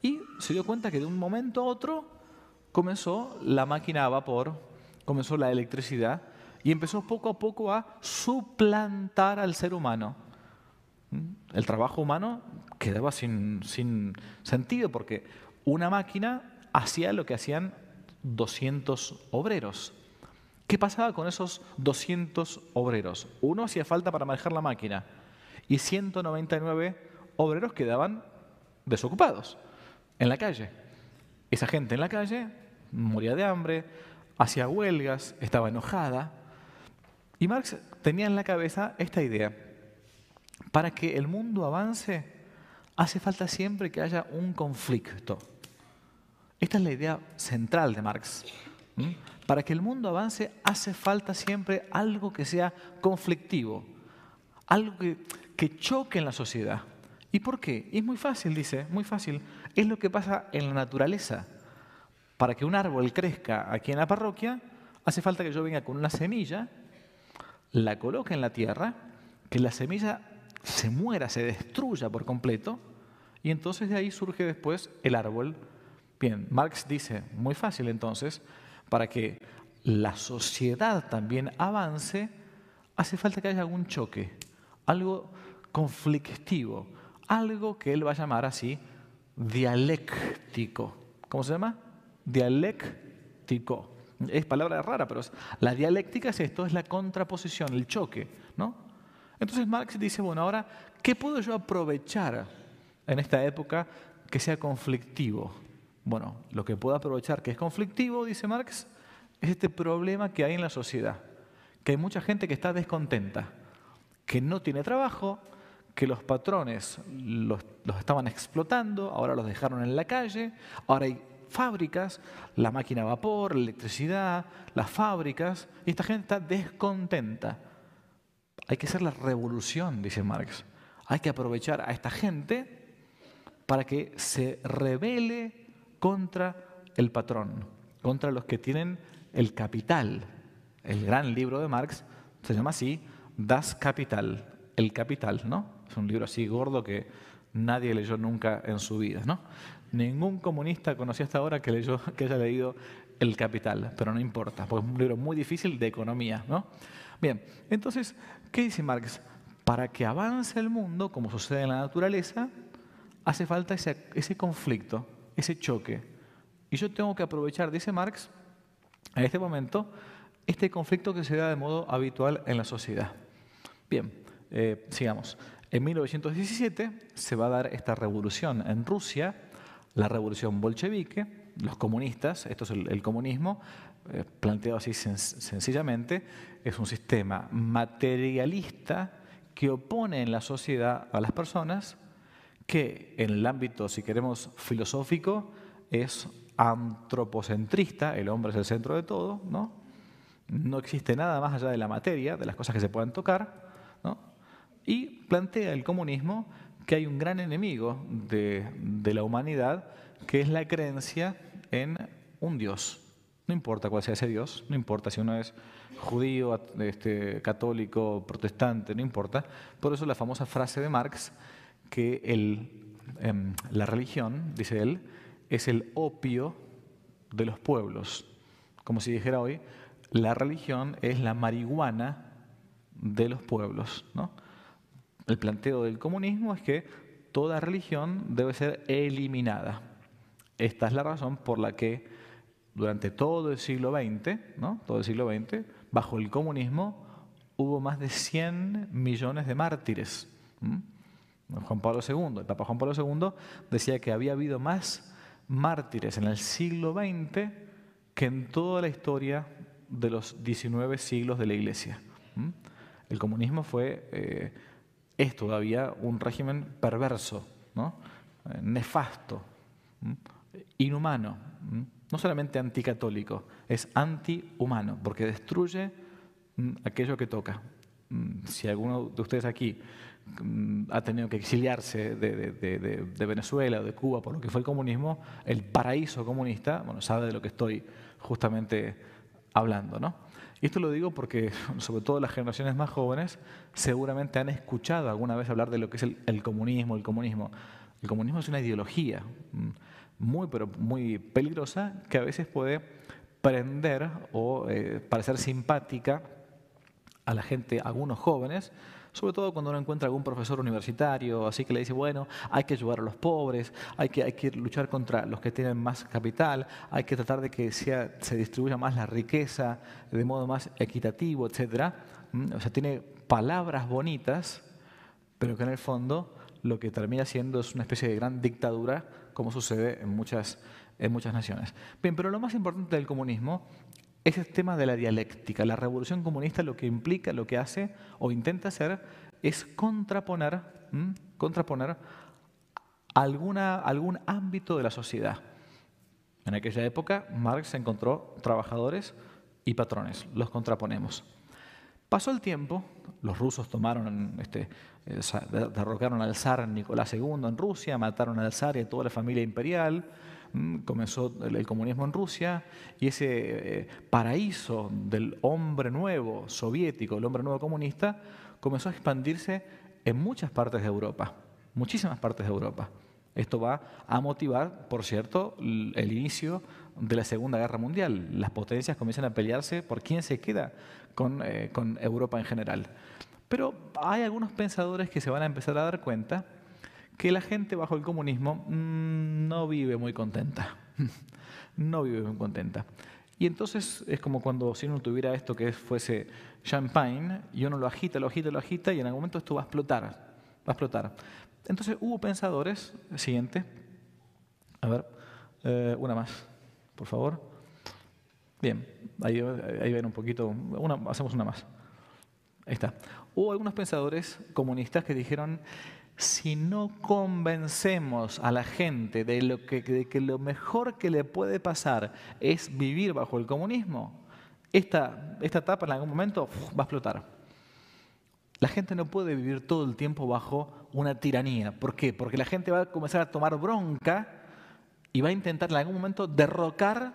y se dio cuenta que de un momento a otro comenzó la máquina a vapor, comenzó la electricidad y empezó poco a poco a suplantar al ser humano. ¿Mm? El trabajo humano quedaba sin, sin sentido porque una máquina hacía lo que hacían 200 obreros. ¿Qué pasaba con esos 200 obreros? Uno hacía falta para manejar la máquina y 199 obreros quedaban desocupados en la calle. Esa gente en la calle moría de hambre, hacía huelgas, estaba enojada. Y Marx tenía en la cabeza esta idea. Para que el mundo avance, hace falta siempre que haya un conflicto. Esta es la idea central de Marx. Para que el mundo avance, hace falta siempre algo que sea conflictivo, algo que, que choque en la sociedad. ¿Y por qué? Es muy fácil, dice, muy fácil. Es lo que pasa en la naturaleza. Para que un árbol crezca aquí en la parroquia, hace falta que yo venga con una semilla, la coloque en la tierra, que la semilla se muera, se destruya por completo, y entonces de ahí surge después el árbol. Bien, Marx dice, muy fácil entonces, para que la sociedad también avance, hace falta que haya algún choque, algo conflictivo, algo que él va a llamar así dialéctico. ¿Cómo se llama? dialéctico. Es palabra rara, pero la dialéctica es esto, es la contraposición, el choque. ¿no? Entonces Marx dice, bueno, ahora, ¿qué puedo yo aprovechar en esta época que sea conflictivo? Bueno, lo que puedo aprovechar que es conflictivo, dice Marx, es este problema que hay en la sociedad, que hay mucha gente que está descontenta, que no tiene trabajo, que los patrones los, los, estaban explotando, ahora los dejaron en la calle, ahora hay fábricas, la máquina a vapor, la electricidad, las fábricas, y esta gente está descontenta. Hay que hacer la revolución, dice Marx. Hay que aprovechar a esta gente para que se rebele contra el patrón, contra los que tienen el capital. El gran libro de Marx se llama así, Das Kapital, el capital, ¿no? Es un libro así gordo que nadie leyó nunca en su vida, ¿no? Ningún comunista conocí hasta ahora que, haya leído El Capital, pero no importa, porque es un libro muy difícil de economía. ¿no? Bien, entonces, ¿qué dice Marx? Para que avance el mundo, como sucede en la naturaleza, hace falta ese, ese conflicto, ese choque. Y yo tengo que aprovechar, dice Marx, en este momento, este conflicto que se da de modo habitual en la sociedad. Bien, eh, sigamos. En 1917 se va a dar esta revolución en Rusia, la revolución bolchevique, los comunistas, esto es el, comunismo, eh, planteado así sencillamente, es un sistema materialista que opone en la sociedad a las personas, que en el ámbito, si queremos, filosófico, es antropocentrista, el hombre es el centro de todo, ¿no? No existe nada más allá de la materia, de las cosas que se puedan tocar, ¿no? Y plantea el comunismo que hay un gran enemigo de, la humanidad, que es la creencia en un Dios. No importa cuál sea ese Dios, no importa si uno es judío, este, católico, protestante, no importa. Por eso la famosa frase de Marx, que em, la religión, dice él, es el opio de los pueblos. Como si dijera hoy, la religión es la marihuana de los pueblos. ¿no? El planteo del comunismo es que toda religión debe ser eliminada. Esta es la razón por la que durante todo el siglo XX, ¿no? todo el siglo XX, bajo el comunismo hubo más de 100 millones de mártires. Juan Pablo II, el Papa Juan Pablo II decía que había habido más mártires en el siglo XX que en toda la historia de los 19 siglos de la Iglesia. El comunismo fue eh, es todavía un régimen perverso. Eh, nefasto, inhumano. no solamente anticatólico, es antihumano, porque destruye aquello que toca. Si alguno de ustedes aquí ha tenido que exiliarse de, Venezuela o de Cuba por lo que fue el comunismo, el paraíso comunista, bueno, sabe de lo que estoy justamente hablando, ¿no? Y esto lo digo porque, <laughs> sobre todo las generaciones más jóvenes, seguramente han escuchado alguna vez hablar de lo que es el, comunismo. El comunismo. El comunismo es una ideología muy, pero muy peligrosa que a veces puede prender o eh, parecer simpática a la gente, a algunos jóvenes, sobre todo cuando uno encuentra algún profesor universitario, así que le dice, bueno, hay que ayudar a los pobres, hay que, hay que luchar contra los que tienen más capital, hay que tratar de que sea, se distribuya más la riqueza de modo más equitativo, etc. Mm, o sea, tiene palabras bonitas, pero que en el fondo lo que termina siendo es una especie de gran dictadura, como sucede en muchas, en muchas naciones. Bien, pero lo más importante del comunismo es el tema de la dialéctica. La revolución comunista lo que implica, lo que hace o intenta hacer es contraponer, contraponer alguna, algún ámbito de la sociedad. En aquella época Marx encontró trabajadores y patrones, los contraponemos. Pasó el tiempo, los rusos tomaron, este, eh, derrocaron al zar Nicolás II en Rusia, mataron al zar y a toda la familia imperial, comenzó el, comunismo en Rusia y ese eh, paraíso del hombre nuevo soviético, el hombre nuevo comunista, comenzó a expandirse en muchas partes de Europa, muchísimas partes de Europa. Esto va a motivar, por cierto, el inicio de la Segunda Guerra Mundial. Las potencias comienzan a pelearse por quién se queda con, eh, con Europa en general. Pero hay algunos pensadores que se van a empezar a dar cuenta que la gente bajo el comunismo mm, no vive muy contenta. <laughs> no vive muy contenta. Y entonces es como cuando si uno tuviera esto que fuese champagne y uno lo agita, lo agita, lo agita y en algún momento esto va a explotar. Va a explotar. Entonces hubo pensadores, siguiente, a ver, eh, una más, por favor. Bien, ahí, ahí ven un poquito, una, hacemos una más. Ahí está. Hubo algunos pensadores comunistas que dijeron, si no convencemos a la gente de, que lo mejor que le puede pasar es vivir bajo el comunismo, esta, esta etapa en algún momento va a explotar. La gente no puede vivir todo el tiempo bajo una tiranía. ¿Por qué? Porque la gente va a comenzar a tomar bronca y va a intentar en algún momento derrocar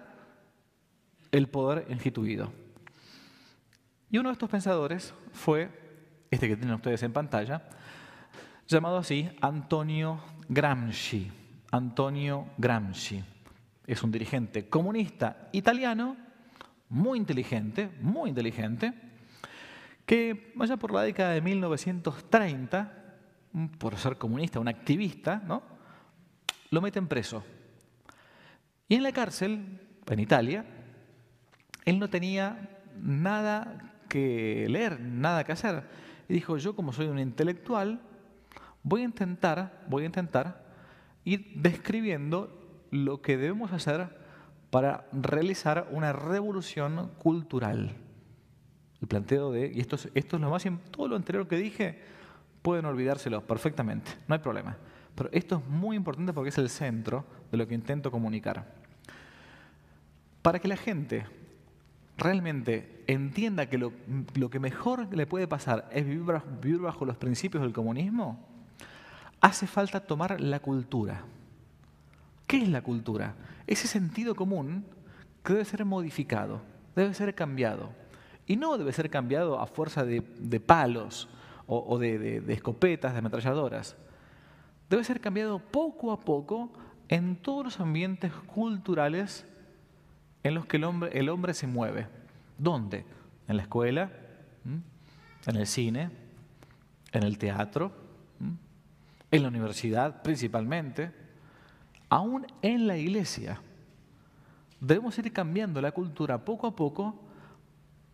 el poder instituido. Y uno de estos pensadores fue, este que tienen ustedes en pantalla, llamado así Antonio Gramsci. Antonio Gramsci es un dirigente comunista italiano, muy inteligente, muy inteligente, que allá por la década de 1930, por ser comunista, un activista, ¿no? lo meten preso. Y en la cárcel, en Italia, él no tenía nada que leer, nada que hacer. Y dijo, yo como soy un intelectual, Voy a intentar, voy a intentar ir describiendo lo que debemos hacer para realizar una revolución cultural. El planteo de, y esto es, esto es lo más, todo lo anterior que dije, pueden olvidárselo perfectamente, no hay problema. Pero esto es muy importante porque es el centro de lo que intento comunicar. Para que la gente realmente entienda que lo, que mejor le puede pasar es vivir bajo los principios del comunismo, hace falta tomar la cultura. ¿Qué es la cultura? Ese sentido común que debe ser modificado, debe ser cambiado. Y no debe ser cambiado a fuerza de, palos o, de, escopetas, de ametralladoras. Debe ser cambiado poco a poco en todos los ambientes culturales en los que el hombre, el hombre se mueve. ¿Dónde? En la escuela, en el cine, en el teatro, en la universidad principalmente, aún en la iglesia. Debemos ir cambiando la cultura poco a poco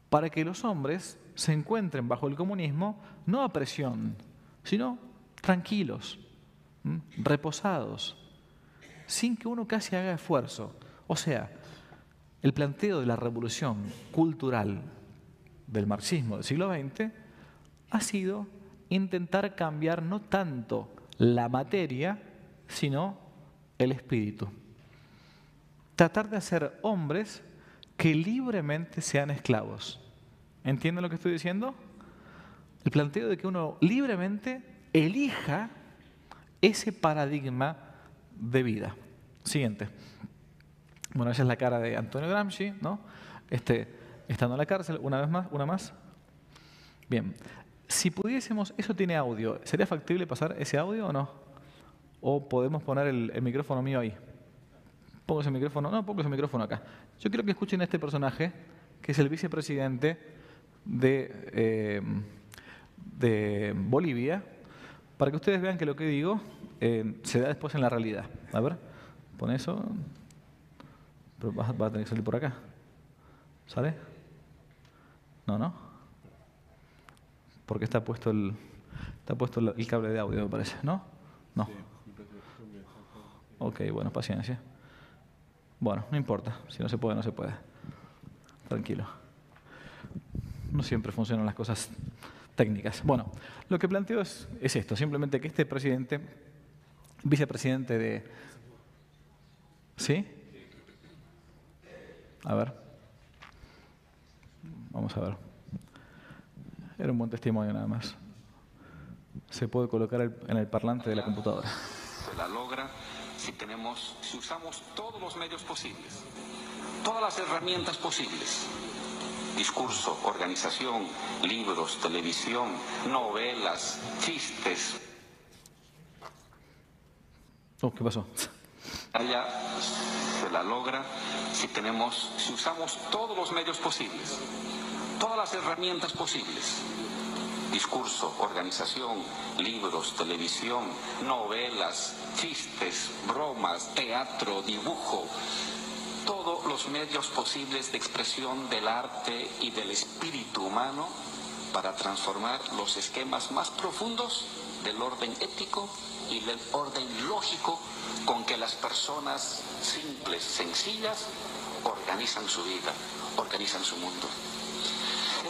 para que los hombres se encuentren bajo el comunismo no a presión, sino tranquilos, reposados, sin que uno casi haga esfuerzo. O sea, el planteo de la revolución cultural del marxismo del siglo XX ha sido intentar cambiar no tanto la materia, sino el espíritu. tratar de hacer hombres que libremente sean esclavos. ¿Entienden lo que estoy diciendo? El planteo de que uno libremente elija ese paradigma de vida. Siguiente. Bueno, esa es la cara de Antonio Gramsci, ¿no? Este, estando en la cárcel, una vez más, una más. Bien, si pudiésemos, eso tiene audio, ¿sería factible pasar ese audio o no? ¿O podemos poner el, micrófono mío ahí? Pongo ese micrófono, no, pongo ese micrófono acá. Yo quiero que escuchen a este personaje, que es el vicepresidente de, eh, de Bolivia, para que ustedes vean que lo que digo eh, se da después en la realidad. A ver, pon eso. Va a tener que salir por acá. ¿Sale? No, no porque está puesto el, está puesto el cable de audio, me parece, ¿no? No. Ok, bueno, paciencia. Bueno, no importa. Si no se puede, no se puede. Tranquilo. No siempre funcionan las cosas técnicas. Bueno, lo que planteo es, es esto, simplemente que este presidente, vicepresidente de... ¿Sí? A ver. Vamos a ver. Era un buen testimonio nada más. Se puede colocar en el parlante de la computadora. Se la logra si tenemos, si usamos todos los medios posibles, todas las herramientas posibles. Discurso, organización, libros, televisión, novelas, chistes. Oh, ¿qué pasó? Allá se la logra si tenemos, si usamos todos los medios posibles todas las herramientas posibles. Discurso, organización, libros, televisión, novelas, chistes, bromas, teatro, dibujo, todos los medios posibles de expresión del arte y del espíritu humano para transformar los esquemas más profundos del orden ético y del orden lógico con que las personas simples, sencillas, organizan su vida, organizan su mundo.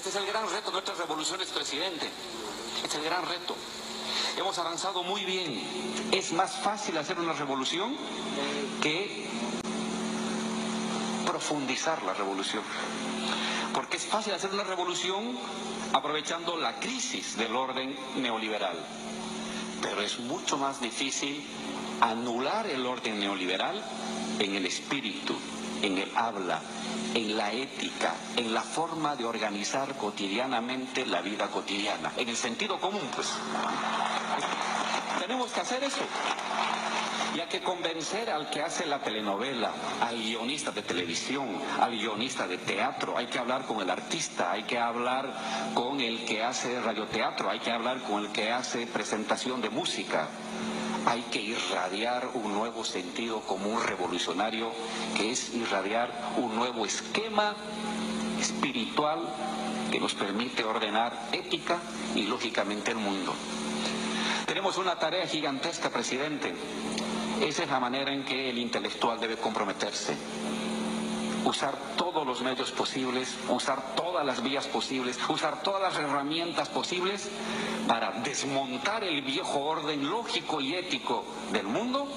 Este es el gran reto de nuestras revoluciones, presidente. Este es el gran reto. Hemos avanzado muy bien. Es más fácil hacer una revolución que profundizar la revolución. Porque es fácil hacer una revolución aprovechando la crisis del orden neoliberal. Pero es mucho más difícil anular el orden neoliberal en el espíritu, en el habla, en la ética, en la forma de organizar cotidianamente la vida cotidiana, en el sentido común, pues. Tenemos que hacer eso. Y hay que convencer al que hace la telenovela, al guionista de televisión, al guionista de teatro. Hay que hablar con el artista, hay que hablar con el que hace radioteatro, hay que hablar con el que hace presentación de música hay que irradiar un nuevo sentido común revolucionario, que es irradiar un nuevo esquema espiritual que nos permite ordenar ética y lógicamente el mundo. Tenemos una tarea gigantesca, presidente. Esa es la manera en que el intelectual debe comprometerse usar todos los medios posibles, usar todas las vías posibles, usar todas las herramientas posibles para desmontar el viejo orden lógico y ético del mundo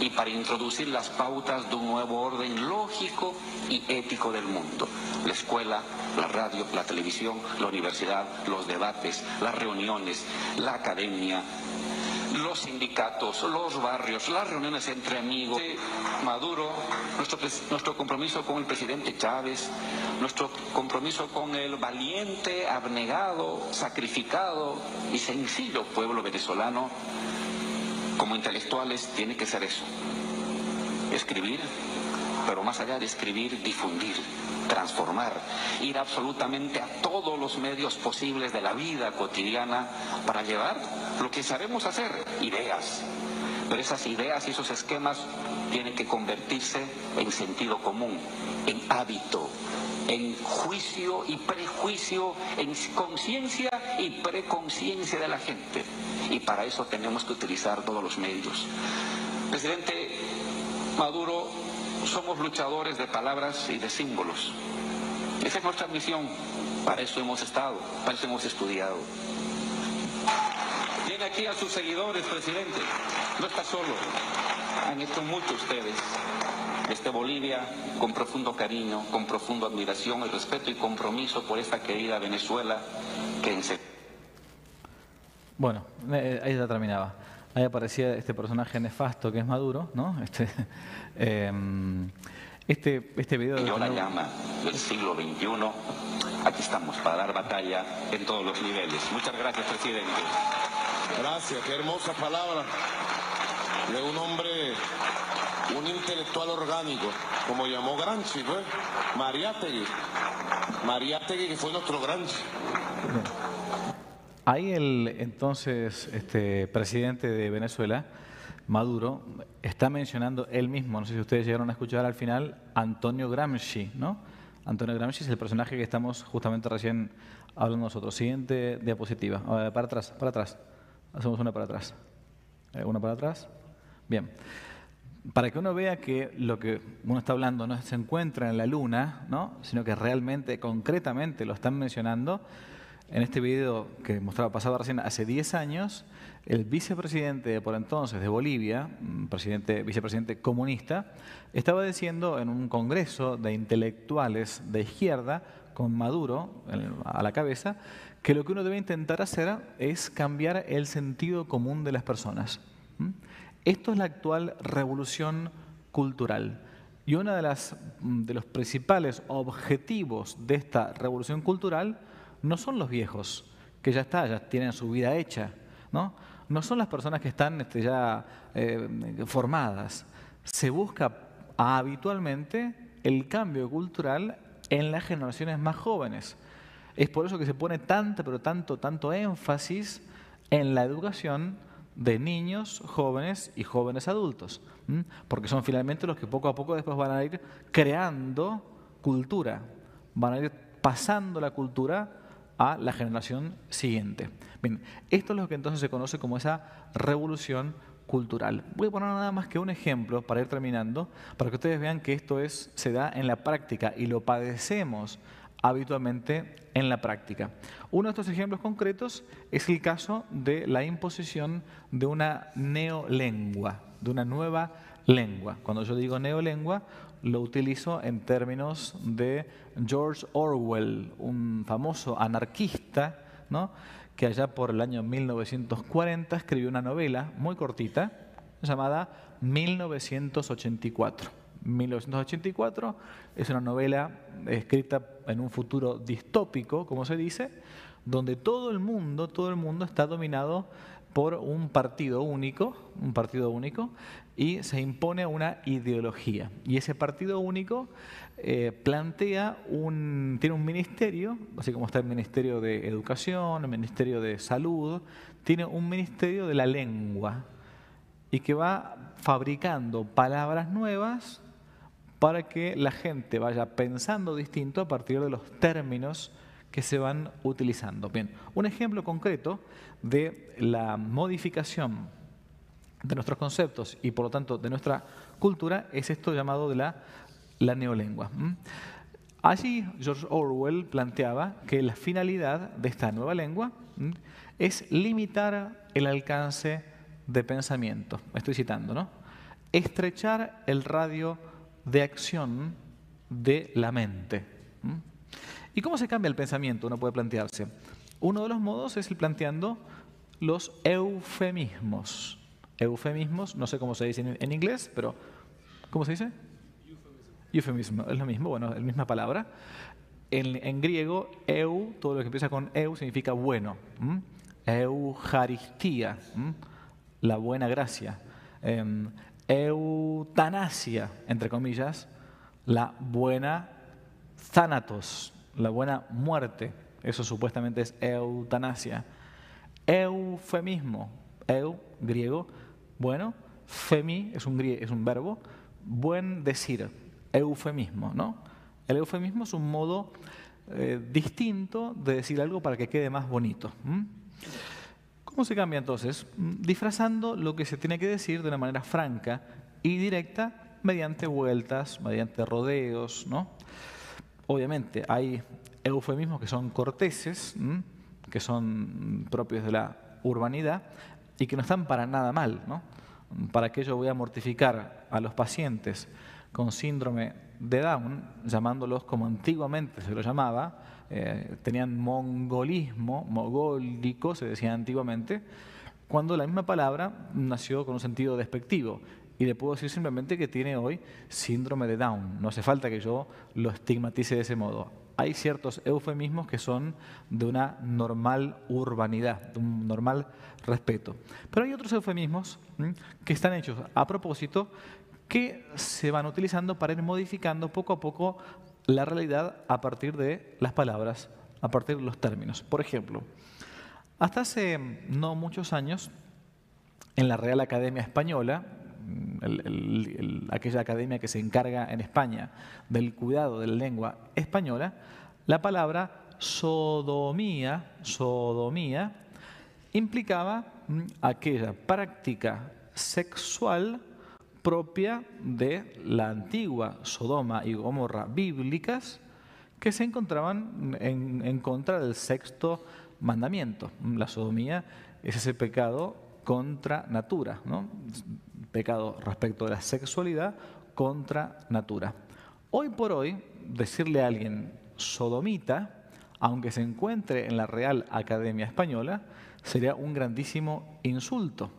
y para introducir las pautas de un nuevo orden lógico y ético del mundo. La escuela, la radio, la televisión, la universidad, los debates, las reuniones, la academia, los sindicatos, los barrios, las reuniones entre amigos. Maduro, nuestro, nuestro compromiso con el presidente Chávez, nuestro compromiso con el valiente, abnegado, sacrificado y sencillo pueblo venezolano, como intelectuales, tiene que ser eso. Escribir, pero más allá de escribir, difundir, transformar, ir absolutamente a todos los medios posibles de la vida cotidiana para llevar lo que sabemos hacer, ideas. Pero esas ideas y esos esquemas tienen que convertirse en sentido común, en hábito, en juicio y prejuicio, en conciencia y preconciencia de la gente. Y para eso tenemos que utilizar todos los medios. Presidente Maduro, somos luchadores de palabras y de símbolos. Esa es nuestra misión. Para eso hemos estado, para eso hemos estudiado. Tiene aquí a sus seguidores, presidente. No está solo. Han hecho mucho ustedes. desde Bolivia, con profundo cariño, con profundo admiración y respeto y compromiso por esta querida Venezuela que en Bueno, eh, ahí ya terminaba. Ahí aparecía este personaje nefasto que es Maduro, ¿no? Este, eh, este, este video... Yo la llama del siglo XXI. Aquí estamos para dar batalla en todos los niveles. Muchas gracias, presidente. Gracias, qué hermosa palabra de un hombre, un intelectual orgánico, como llamó Gramsci, pues, Mariátegui. Mariátegui que fue nuestro Gramsci. Ahí el entonces este, presidente de Venezuela, Maduro, está mencionando él mismo, no sé si ustedes llegaron a escuchar al final, Antonio Gramsci, ¿no? Antonio Gramsci es el personaje que estamos justamente recién hablando nosotros. Siguiente diapositiva. para atrás, para atrás. Hacemos una para atrás. Eh, una para atrás. Bien. Para que uno vea que lo que uno está hablando no se encuentra en la luna, ¿no? sino que realmente, concretamente lo están mencionando, en este video que mostraba pasado recién hace 10 años, el vicepresidente por entonces de Bolivia, presidente, vicepresidente comunista, estaba diciendo en un congreso de intelectuales de izquierda, con Maduro a la cabeza, que lo que uno debe intentar hacer es cambiar el sentido común de las personas. Esto es la actual revolución cultural. Y uno de, de los principales objetivos de esta revolución cultural no son los viejos, que ya está, ya tienen su vida hecha, ¿no? No son las personas que están este, ya eh, formadas. Se busca habitualmente el cambio cultural en las generaciones más jóvenes. Es por eso que se pone tanto, pero tanto, tanto énfasis en la educación de niños, jóvenes y jóvenes adultos, porque son finalmente los que poco a poco después van a ir creando cultura, van a ir pasando la cultura a la generación siguiente. Esto es lo que entonces se conoce como esa revolución cultural. Voy a poner nada más que un ejemplo para ir terminando, para que ustedes vean que esto es, se da en la práctica y lo padecemos habitualmente en la práctica. Uno de estos ejemplos concretos es el caso de la imposición de una neolengua, de una nueva lengua. Cuando yo digo neolengua, lo utilizo en términos de George Orwell, un famoso anarquista, ¿no? que allá por el año 1940 escribió una novela muy cortita llamada 1984. 1984 es una novela escrita en un futuro distópico, como se dice, donde todo el mundo, todo el mundo está dominado por un partido único, un partido único, y se impone una ideología. Y ese partido único eh, plantea un, tiene un ministerio, así como está el Ministerio de Educación, el Ministerio de Salud, tiene un ministerio de la lengua y que va fabricando palabras nuevas para que la gente vaya pensando distinto a partir de los términos que se van utilizando. Bien, un ejemplo concreto de la modificación de nuestros conceptos y por lo tanto de nuestra cultura es esto llamado de la, la neolengua. Allí George Orwell planteaba que la finalidad de esta nueva lengua es limitar el alcance de pensamiento. Estoy citando, ¿no? Estrechar el radio de acción de la mente. ¿Y cómo se cambia el pensamiento? Uno puede plantearse. Uno de los modos es el planteando los eufemismos. Eufemismos, no sé cómo se dice en inglés, pero ¿cómo se dice? Eufemismo, es lo mismo, bueno, la misma palabra. En, griego, eu, todo lo que empieza con eu significa bueno. Eujaristía, la buena gracia. Em, eutanasia, entre comillas, la buena thanatos, la buena muerte. Eso supuestamente es eutanasia. Eufemismo, eu, griego, bueno, femi es un, es un verbo, buen decir, eufemismo, ¿no? El eufemismo es un modo eh, distinto de decir algo para que quede más bonito. ¿Cómo se cambia entonces? Mm, disfrazando lo que se tiene que decir de una manera franca y directa mediante vueltas, mediante rodeos, ¿no? Obviamente hay eufemismos que son corteses, que son propios de la urbanidad y que no están para nada mal, ¿no? ¿Para qué yo voy a mortificar a los pacientes con síndrome de Down, llamándolos como antiguamente se lo llamaba, eh, tenían mongolismo, mogólico se decía antiguamente, cuando la misma palabra nació con un sentido despectivo. Y le puedo decir simplemente que tiene hoy síndrome de Down. No hace falta que yo lo estigmatice de ese modo. Hay ciertos eufemismos que son de una normal urbanidad, de un normal respeto. Pero hay otros eufemismos que están hechos a propósito que se van utilizando para ir modificando poco a poco la realidad a partir de las palabras, a partir de los términos. Por ejemplo, hasta hace no muchos años, en la Real Academia Española, aquella academia que se encarga en España del cuidado de la lengua española, la palabra sodomía, sodomía implicaba mm, aquella práctica sexual propia de la antigua Sodoma y Gomorra bíblicas que se encontraban en, contra del sexto mandamiento. La sodomía es ese pecado contra natura. Pecado respecto de la sexualidad contra natura. Hoy por hoy, decirle a alguien sodomita, aunque se encuentre en la Real Academia Española, sería un grandísimo insulto.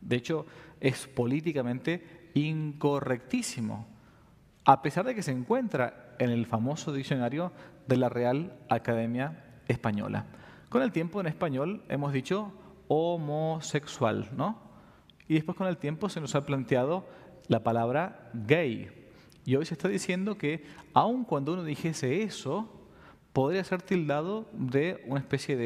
De hecho, es políticamente incorrectísimo, a pesar de que se encuentra en el famoso diccionario de la Real Academia Española. Con el tiempo en español hemos dicho homosexual, ¿no? Y después con el tiempo se nos ha planteado la palabra gay. Y hoy se está diciendo que aun cuando uno dijese eso, podría ser tildado de una especie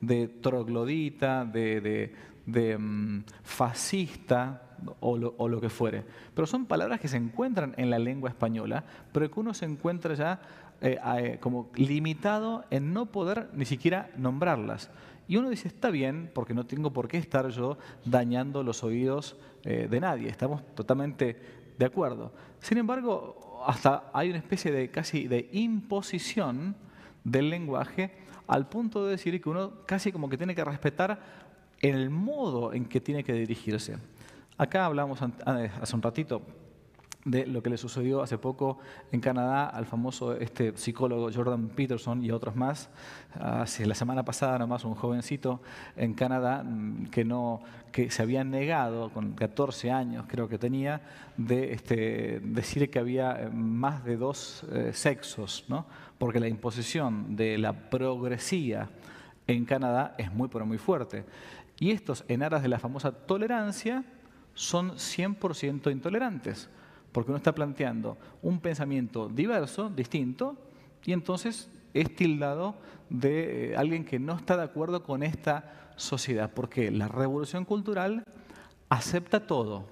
de, troglodita, de, mm, fascista o lo, que fuere. Pero son palabras que se encuentran en la lengua española, pero que uno se encuentra ya eh, eh, como limitado en no poder ni siquiera nombrarlas. Y uno dice, está bien, porque no tengo por qué estar yo dañando los oídos eh, de nadie. Estamos totalmente de acuerdo. Sin embargo, hasta hay una especie de casi de imposición del lenguaje al punto de decir que uno casi como que tiene que respetar el modo en que tiene que dirigirse. Acá hablamos hace un ratito de lo que le sucedió hace poco en Canadá al famoso este psicólogo Jordan Peterson y otros más. Hace la semana pasada nomás un jovencito en Canadá mm, que, no, que se había negado, con 14 años creo que tenía, de este, decir que había eh, más de dos eh, sexos, ¿no? porque la imposición de la progresía en Canadá es muy, pero muy fuerte. Y estos, en aras de la famosa tolerancia, son 100% intolerantes porque uno está planteando un pensamiento diverso, distinto, y entonces es tildado de eh, alguien que no está de acuerdo con esta sociedad, porque la revolución cultural acepta todo,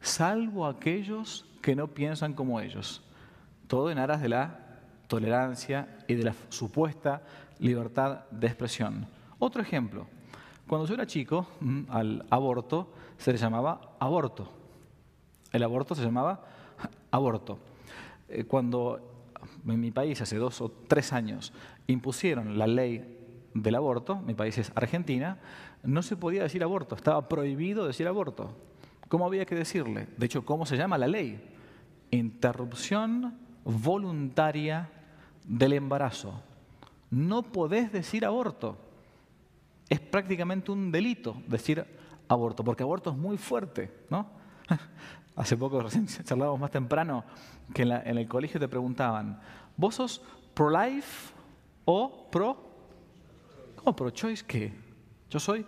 salvo aquellos que no piensan como ellos, todo en aras de la tolerancia y de la supuesta libertad de expresión. Otro ejemplo, cuando yo era chico, mm, al aborto se le llamaba aborto el aborto se llamaba aborto. Eh, cuando en mi país, hace dos o tres años, impusieron la ley del aborto, mi país es Argentina, no se podía decir aborto, estaba prohibido decir aborto. ¿Cómo había que decirle? De hecho, ¿cómo se llama la ley? Interrupción voluntaria del embarazo. No podés decir aborto. Es prácticamente un delito decir aborto, porque aborto es muy fuerte, ¿no? <laughs> Hace poco, <laughs> recién charlábamos más temprano, que en, el colegio te preguntaban, ¿vos sos pro-life o pro... ¿Cómo pro-choice qué? Yo soy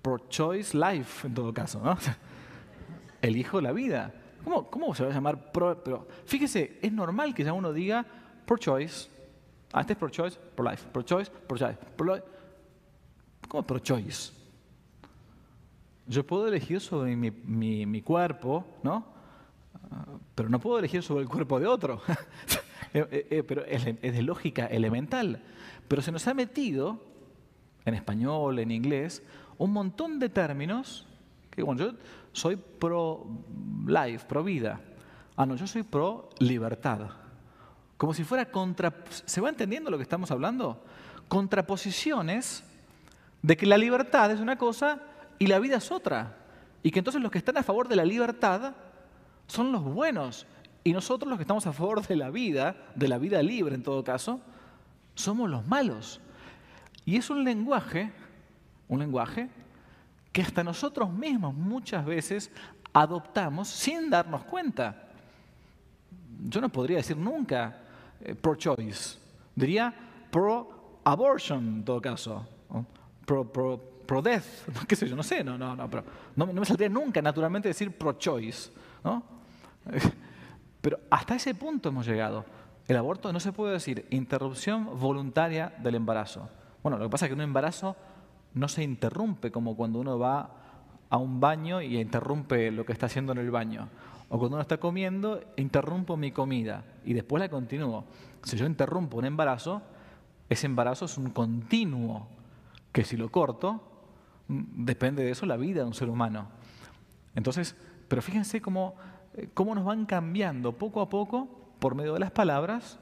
pro-choice life en todo caso, ¿no? <laughs> Elijo la vida. ¿Cómo, ¿Cómo se va a llamar pro? Pero fíjese, es normal que ya uno diga pro-choice. Ah, este es pro-choice, pro-life. Pro-choice, pro-choice. Pro ¿Cómo pro-choice? Yo puedo elegir sobre mi, cuerpo, ¿no? Pero no puedo elegir sobre el cuerpo de otro. <laughs> Eh, eh, eh, pero es, de lógica elemental. Pero se nos ha metido, en español, en inglés, un montón de términos que, bueno, yo soy pro life, pro vida. Ah, no, yo soy pro libertad. Como si fuera contra... ¿Se va entendiendo lo que estamos hablando? Contraposiciones de que la libertad es una cosa y la vida es otra. Y que entonces los que están a favor de la libertad son los buenos Y nosotros los que estamos a favor de la vida, de la vida libre en todo caso, somos los malos. Y es un lenguaje, un lenguaje que hasta nosotros mismos muchas veces adoptamos sin darnos cuenta. Yo no podría decir nunca eh, pro-choice, diría pro-abortion en todo caso, pro-death, <laughs> qué sé yo, no sé, no, no, no, pero no, me saldría nunca naturalmente decir pro-choice, ¿no? <laughs> Pero hasta ese punto hemos llegado. El aborto no se puede decir interrupción voluntaria del embarazo. Bueno, lo que pasa es que un embarazo no se interrumpe como cuando uno va a un baño y interrumpe lo que está haciendo en el baño. O cuando uno está comiendo, interrumpo mi comida y después la continúo. Si yo interrumpo un embarazo, ese embarazo es un continuo, que si lo corto, depende de eso la vida de un ser humano. Entonces, pero fíjense cómo eh, cómo nos van cambiando poco a poco, por medio de las palabras,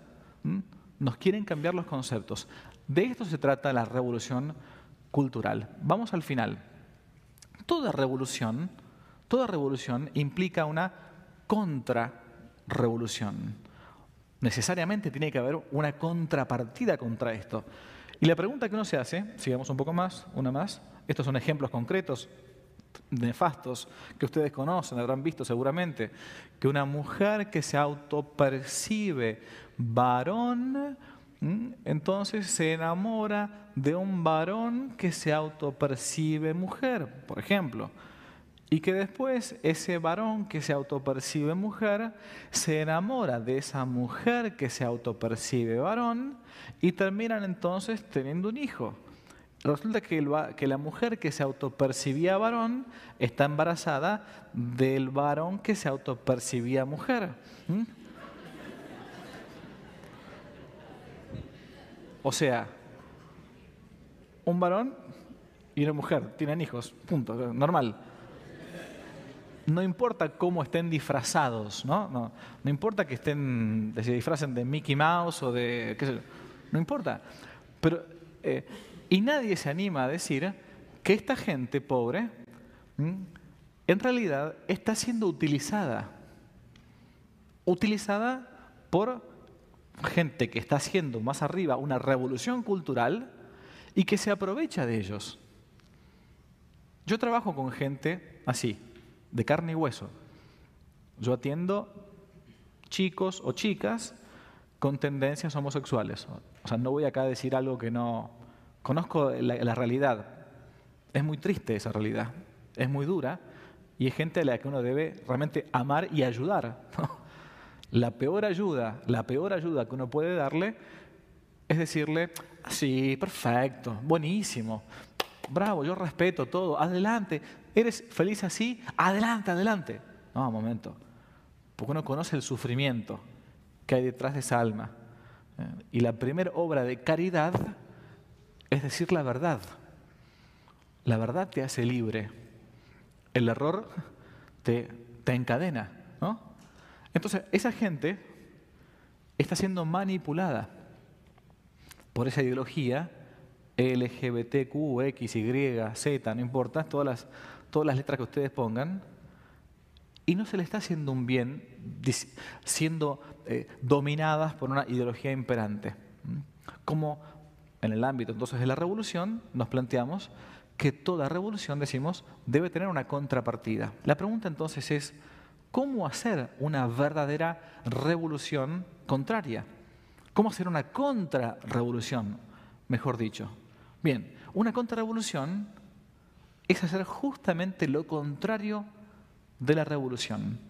nos quieren cambiar los conceptos. De esto se trata la revolución cultural. Vamos al final. Toda revolución, toda revolución implica una contrarrevolución. Necesariamente tiene que haber una contrapartida contra esto. Y la pregunta que uno se hace, sigamos un poco más, una más, estos son ejemplos concretos nefastos que ustedes conocen, habrán visto seguramente, que una mujer que se autopercibe varón, entonces se enamora de un varón que se autopercibe mujer, por ejemplo. Y que después ese varón que se autopercibe mujer se enamora de esa mujer que se autopercibe varón y terminan entonces teniendo un hijo. Resulta que, que, la mujer que se autopercibía varón está embarazada del varón que se autopercibía mujer. O sea, un varón y una mujer tienen hijos, punto, normal. No importa cómo estén disfrazados, ¿no? No, no importa que estén, se disfracen de Mickey Mouse o de, qué sé yo, no importa. Pero eh, y nadie se anima a decir que esta gente pobre en realidad está siendo utilizada. Utilizada por gente que está haciendo más arriba una revolución cultural y que se aprovecha de ellos. Yo trabajo con gente así, de carne y hueso. Yo atiendo chicos o chicas con tendencias homosexuales. O sea, no voy acá a decir algo que no, Conozco la, realidad. Es muy triste esa realidad. Es muy dura y es gente a la que uno debe realmente amar y ayudar. La peor ayuda, la peor ayuda que uno puede darle es decirle, sí, perfecto, buenísimo, bravo, yo respeto todo, adelante, eres feliz así, adelante, adelante. No, un momento, porque uno conoce el sufrimiento que hay detrás de esa alma. ¿eh? Y la primera obra de caridad es decir la verdad. La verdad te hace libre. El error te, te encadena. ¿no? Entonces, esa gente está siendo manipulada por esa ideología LGBTQ, X, Y, Z, no importa, todas las, todas las letras que ustedes pongan, y no se le está haciendo un bien siendo eh, dominadas por una ideología imperante. Como en el ámbito entonces de la revolución, nos planteamos que toda revolución, decimos, debe tener una contrapartida. La pregunta entonces es, ¿cómo hacer una verdadera revolución contraria? ¿Cómo hacer una contrarrevolución, mejor dicho? Bien, una contrarrevolución es hacer justamente lo contrario de la revolución.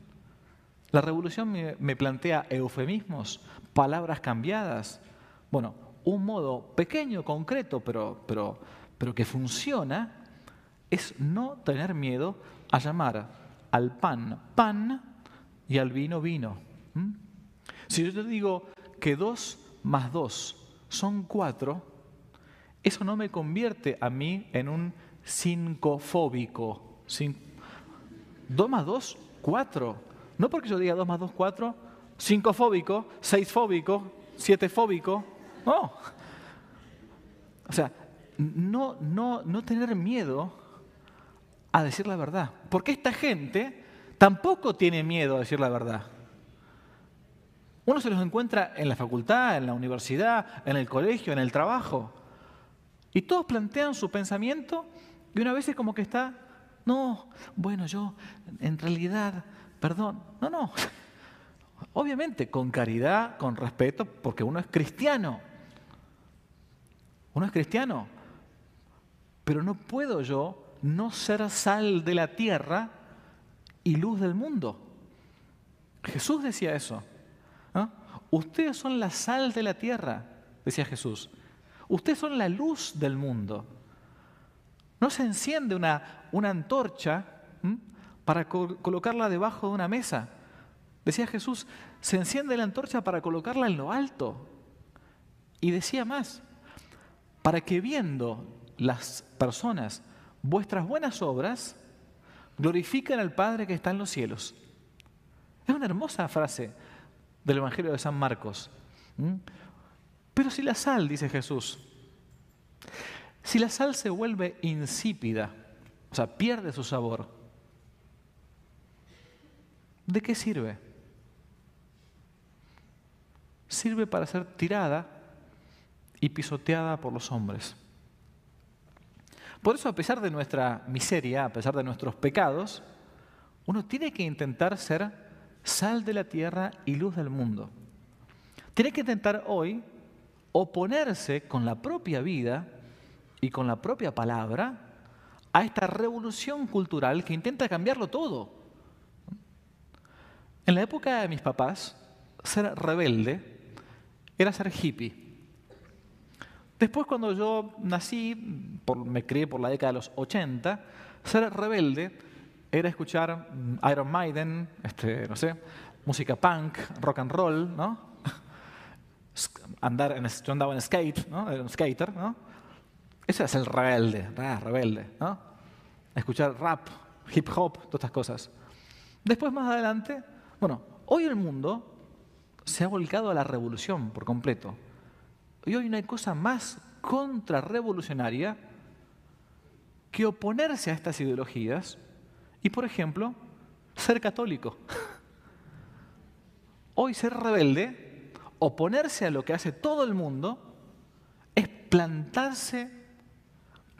La revolución me, plantea eufemismos, palabras cambiadas. Bueno, un modo pequeño, concreto, pero, pero, pero que funciona, es no tener miedo a llamar al pan pan y al vino vino. Si yo te digo que dos más dos son cuatro, eso no me convierte a mí en un cincofóbico. Dos más dos, cuatro. No porque yo diga dos más dos, cuatro, cincofóbico, seisfóbico, sietefóbico, no. O sea, no, no, no tener miedo a decir la verdad. Porque esta gente tampoco tiene miedo a decir la verdad. Uno se los encuentra en la facultad, en la universidad, en el colegio, en el trabajo. Y todos plantean su pensamiento y una vez es como que está, no, bueno, yo en realidad, perdón, no, no. Obviamente con caridad, con respeto, porque uno es cristiano. Uno es cristiano. Pero no puedo yo no ser sal de la tierra y luz del mundo. Jesús decía eso. Ustedes son la sal de la tierra, decía Jesús. Ustedes son la luz del mundo. No se enciende una, una antorcha para colocarla debajo de una mesa. Decía Jesús, se enciende la antorcha para colocarla en lo alto. Y decía más, para que viendo las personas vuestras buenas obras, glorifiquen al Padre que está en los cielos. Es una hermosa frase del Evangelio de San Marcos. Pero si la sal, dice Jesús, si la sal se vuelve insípida, o sea, pierde su sabor, ¿de qué sirve? Sirve para ser tirada y pisoteada por los hombres. Por eso, a pesar de nuestra miseria, a pesar de nuestros pecados, uno tiene que intentar ser sal de la tierra y luz del mundo. Tiene que intentar hoy oponerse con la propia vida y con la propia palabra a esta revolución cultural que intenta cambiarlo todo. En la época de mis papás, ser rebelde era ser hippie. Después cuando yo nací, me crié por la década de los 80, ser rebelde era escuchar Iron Maiden, este, no sé, música punk, rock and roll, ¿no? <laughs> Andar en, yo andaba en skate, ¿no? Era un skater, ¿no? Ese es el rebelde, rebelde. Escuchar rap, hip hop, todas estas cosas. Después, más adelante, bueno, hoy el mundo se ha volcado a la revolución por completo. Y hoy no hay cosa más contrarrevolucionaria que oponerse a estas ideologías y, por ejemplo, ser católico. Hoy ser rebelde, oponerse a lo que hace todo el mundo, es plantarse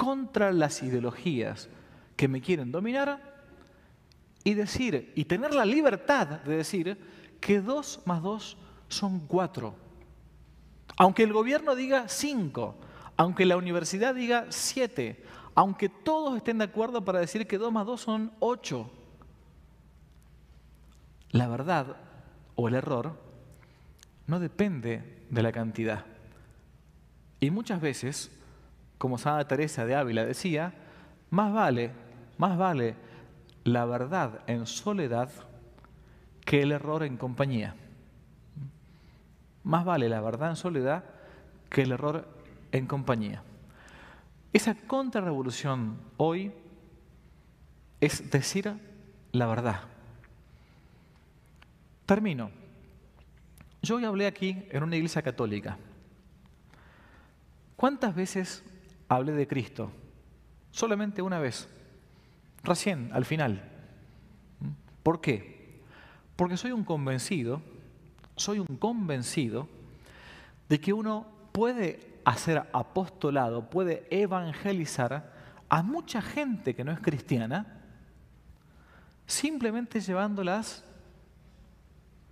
contra las ideologías que me quieren dominar y decir, y tener la libertad de decir que dos más dos son cuatro. Aunque el gobierno diga cinco, aunque la universidad diga siete, aunque todos estén de acuerdo para decir que 2 más 2 son 8, la verdad o el error no depende de la cantidad. Y muchas veces, como Santa Teresa de Ávila decía, más vale, más vale la verdad en soledad que el error en compañía. Más vale la verdad en soledad que el error en compañía. Esa contrarrevolución hoy es decir la verdad. Termino. Yo hoy hablé aquí en una iglesia católica. ¿Cuántas veces hablé de Cristo? Solamente una vez. Recién, al final. ¿Por qué? Porque soy un convencido, soy un convencido de que uno puede hacer apostolado, puede evangelizar a mucha gente que no es cristiana, simplemente llevándolas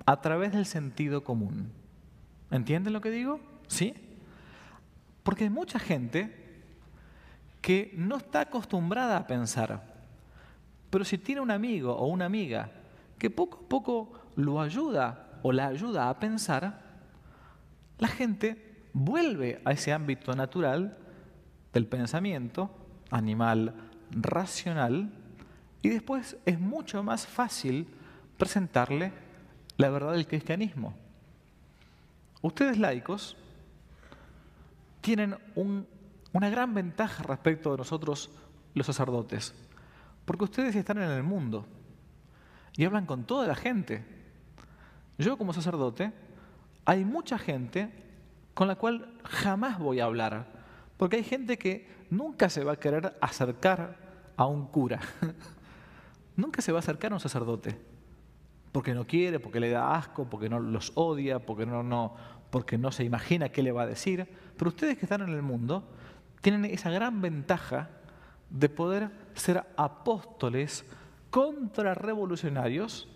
a través del sentido común. ¿Entienden lo que digo? ¿Sí? Porque mucha gente que no está acostumbrada a pensar, pero si tiene un amigo o una amiga que poco a poco lo ayuda o la ayuda a pensar, la gente vuelve a ese ámbito natural del pensamiento animal racional y después es mucho más fácil presentarle la verdad del cristianismo. Ustedes laicos tienen una gran ventaja respecto de nosotros los sacerdotes, porque ustedes están en el mundo y hablan con toda la gente. Yo como sacerdote, hay mucha gente con la cual jamás voy a hablar. Porque hay gente que nunca se va a querer acercar a un cura. <laughs> nunca se va a acercar a un sacerdote. porque no quiere, porque le da asco, porque no los odia, porque no, no, porque no se imagina qué le va a decir. Pero ustedes que están en el mundo tienen esa gran ventaja de poder ser apóstoles contrarrevolucionarios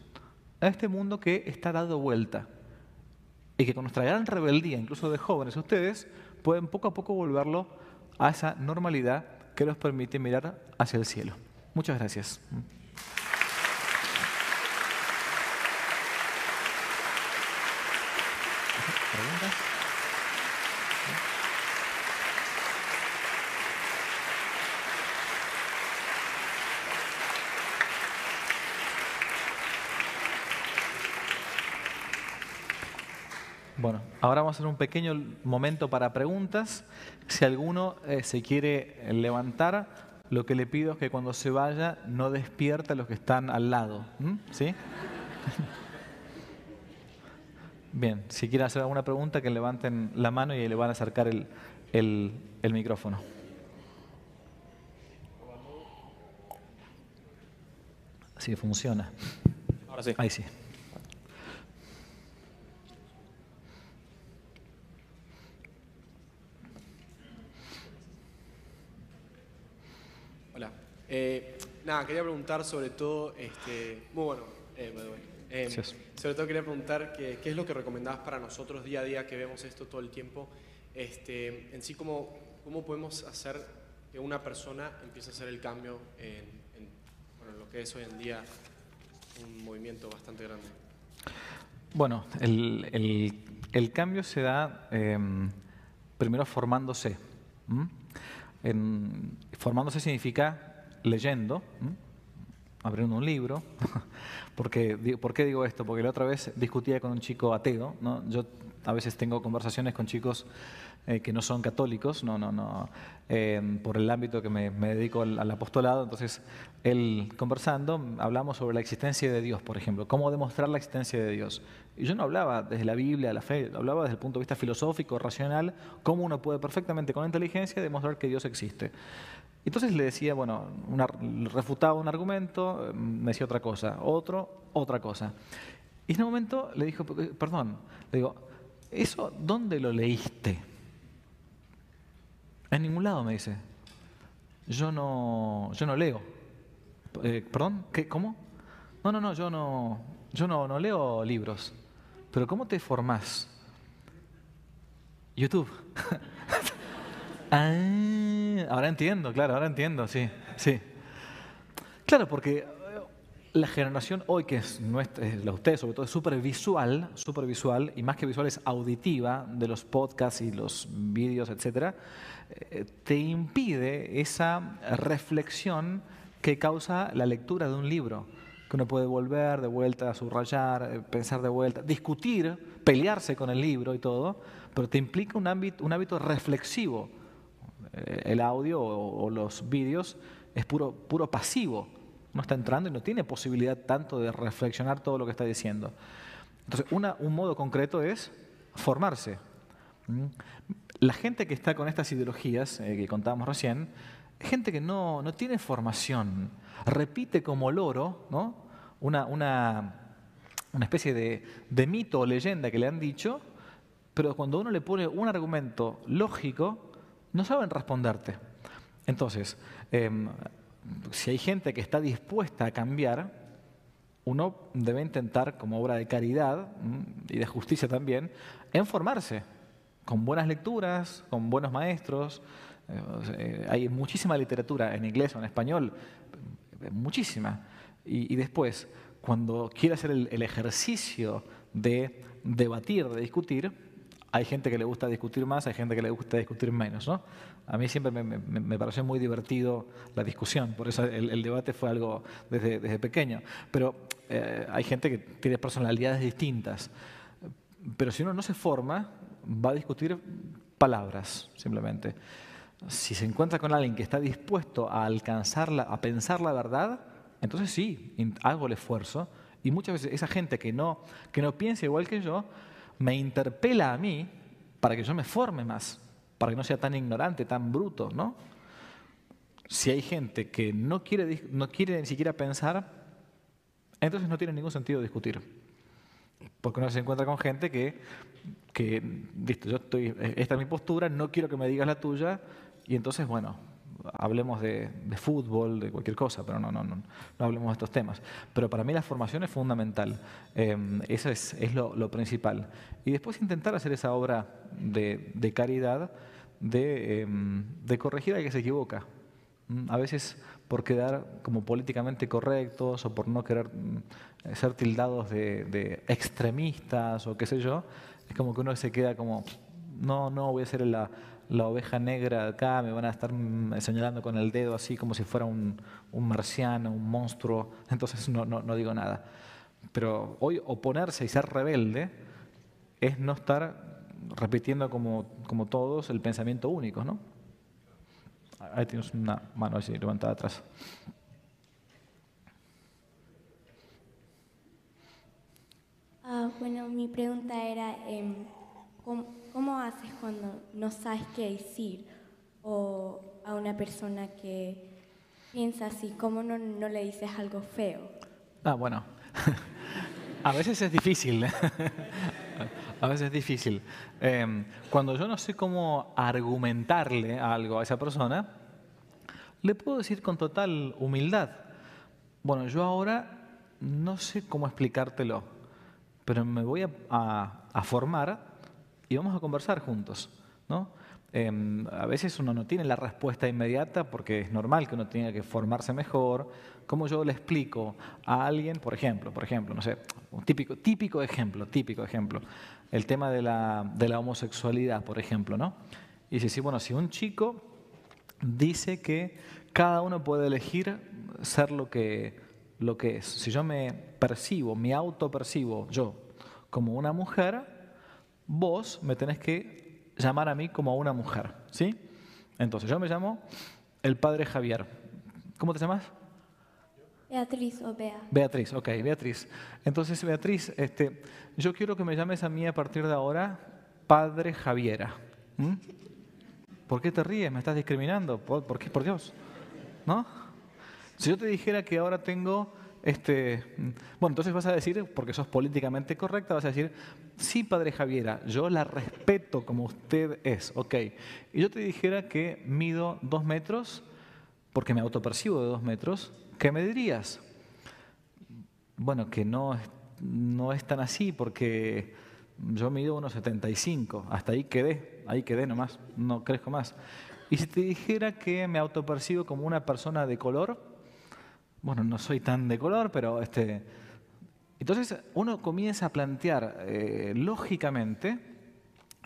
a este mundo que está dado vuelta. Y que con nuestra gran rebeldía, incluso de jóvenes, ustedes pueden poco a poco volverlo a esa normalidad que nos permite mirar hacia el cielo. Muchas gracias. Bueno, ahora vamos a hacer un pequeño momento para preguntas. Si alguno eh, se quiere levantar, lo que le pido es que cuando se vaya no despierte a los que están al lado. ¿Sí? <laughs> Bien, si quieren hacer alguna pregunta, que levanten la mano y le van a acercar el, el micrófono. Sí, funciona. Ahora sí. Ahí sí. Eh, nada, quería preguntar sobre todo, este, muy bueno, eh, eh, sobre todo quería preguntar qué es lo que recomendabas para nosotros día a día que vemos esto todo el tiempo, este, en sí cómo, cómo podemos hacer que una persona empiece a hacer el cambio en, bueno, lo que es hoy en día un movimiento bastante grande. Bueno, el, el, el cambio se da em, primero formándose. En, formándose significa leyendo, abriendo un libro. <laughs> porque, ¿Por qué digo esto? Porque la otra vez discutía con un chico ateo. ¿no? Yo a veces tengo conversaciones con chicos eh, que no son católicos, no, no, no, em, por el ámbito que me, dedico al, apostolado. Entonces, él conversando, hablamos sobre la existencia de Dios, por ejemplo, cómo demostrar la existencia de Dios. Y yo no hablaba desde la Biblia, la fe, hablaba desde el punto de vista filosófico, racional, cómo uno puede perfectamente con inteligencia demostrar que Dios existe. Entonces le decía, bueno, refutaba un argumento, me decía otra cosa, otro, otra cosa. Y en un momento le dijo, perdón, le digo, ¿eso dónde lo leíste? En ningún lado me dice. Yo no, yo no leo. Eh, ¿Perdón? ¿Qué? ¿Cómo? No, no, no, yo no, yo no, no leo libros. Pero ¿cómo te formás? YouTube. <laughs> Ah, ahora entiendo, claro, ahora entiendo, sí, sí. Claro, porque eh, la generación hoy, que es nuestra, la de ustedes sobre todo, es súper visual, súper visual, y más que visual es auditiva de los podcasts y los vídeos, etcétera, te impide esa reflexión que causa la lectura de un libro, que uno puede volver de vuelta, a subrayar, eh, pensar de vuelta, discutir, pelearse con el libro y todo, pero te implica un, hábito reflexivo el audio o, los vídeos es puro, puro pasivo. No está entrando y no tiene posibilidad tanto de reflexionar todo lo que está diciendo. Entonces, un modo concreto es formarse. La gente que está con estas ideologías eh, que contábamos recién, gente que no, no, tiene formación, repite como loro ¿no? una, una, una especie de, de mito o leyenda que le han dicho, pero cuando uno le pone un argumento lógico, no saben responderte. Entonces, em, si hay gente que está dispuesta a cambiar, uno debe intentar, como obra de caridad y de justicia también, en formarse con buenas lecturas, con buenos maestros. Eh, hay muchísima literatura en inglés o en español, muchísima. Y, después, cuando quiere hacer el ejercicio de debatir, de discutir, hay gente que le gusta discutir más, hay gente que le gusta discutir menos. ¿no? A mí siempre me, me, pareció muy divertido la discusión, por eso el, debate fue algo desde, desde pequeño. Pero eh, hay gente que tiene personalidades distintas. Pero si uno no se forma, va a discutir palabras, simplemente. Si se encuentra con alguien que está dispuesto a alcanzarla, a pensar la verdad, entonces sí, hago el esfuerzo. Y muchas veces esa gente que no, que no piensa igual que yo, me interpela a mí para que yo me forme más, para que no sea tan ignorante, tan bruto, ¿no? Si hay gente que no quiere, no quiere ni siquiera pensar, Entonces no tiene ningún sentido discutir. Porque uno se encuentra con gente que, que listo, yo estoy, esta es mi postura, no quiero que me digas la tuya, y entonces, bueno, hablemos de, fútbol, de cualquier cosa, pero no, no, no, no, hablemos de estos temas. Pero para mí la formación es fundamental, em, eso es, es lo, principal. Y después intentar hacer esa obra de, de caridad, de, em, de corregir al que se equivoca. Mm, a veces por quedar como políticamente correctos o por no querer mm, ser tildados de, extremistas o qué sé yo, es como que uno se queda como, no, no, voy a ser la, oveja negra de acá, me van a estar mm, señalando con el dedo así como si fuera un, marciano, un monstruo, <laughs> entonces no, no, digo nada. Pero hoy oponerse y ser rebelde es no estar repitiendo como, como todos el pensamiento único, ¿no? Ahí tienes una mano así levantada atrás. Ah, bueno, mi pregunta era, em, ¿cómo, haces cuando no sabes qué decir? O a una persona que piensa así, ¿cómo no, no le dices algo feo? Ah, bueno. <laughs> a veces es difícil. A veces es difícil. Em, cuando yo no sé cómo argumentarle algo a esa persona, le puedo decir con total humildad, bueno, yo ahora no sé cómo explicártelo, pero me voy a, formar y vamos a conversar juntos. ¿no? Em, a veces uno no tiene la respuesta inmediata porque es normal que uno tenga que formarse mejor. ¿Cómo yo le explico a alguien, por ejemplo, por ejemplo, no sé, un típico, ejemplo, típico ejemplo, el tema de la, de la homosexualidad, por ejemplo, ¿no? Y dice, bueno, si un chico dice que cada uno puede elegir ser lo que, lo que es. Si yo me percibo, me autopercibo yo como una mujer, vos me tenés que llamar a mí como a una mujer, ¿sí? Entonces, yo me llamo el padre Javier. ¿Cómo te llamas? Beatriz o Bea. Beatriz, ok, Beatriz. Entonces, Beatriz, este, yo quiero que me llames a mí a partir de ahora Padre Javiera. ¿Por qué te ríes? ¿Me estás discriminando? ¿Por, qué? Por Dios. ¿No? Si yo te dijera que ahora tengo este, bueno, entonces vas a decir, porque sos políticamente correcta, vas a decir, sí, padre Javiera, yo la respeto como usted es, ok. Y yo te dijera que mido dos metros, porque me autopercibo de dos metros, ¿qué me dirías? Bueno, que no, no es tan así, porque yo mido unos 75, hasta ahí quedé, ahí quedé nomás, no crezco más. Y si te dijera que me autopercibo como una persona de color, bueno, no soy tan de color, pero este... Entonces uno comienza a plantear eh, lógicamente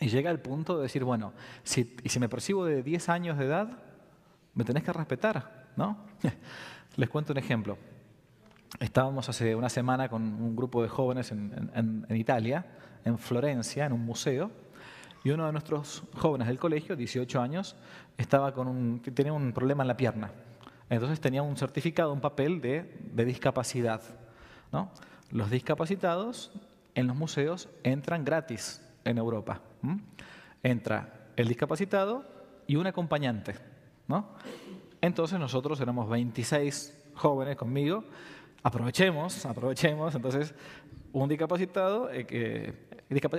y llega al punto de decir, bueno, si, y si me percibo de 10 años de edad, me tenés que respetar, ¿no? <laughs> Les cuento un ejemplo. Estábamos hace una semana con un grupo de jóvenes en, Italia, en Florencia, en un museo, y uno de nuestros jóvenes del colegio, 18 años, estaba con un, tenía un problema en la pierna. Entonces tenía un certificado, un papel de, discapacidad. Los discapacitados en los museos entran gratis en Europa. Entra el discapacitado y un acompañante. Entonces nosotros éramos 26 jóvenes conmigo aprovechemos, aprovechemos. Entonces, un discapacitado eh, que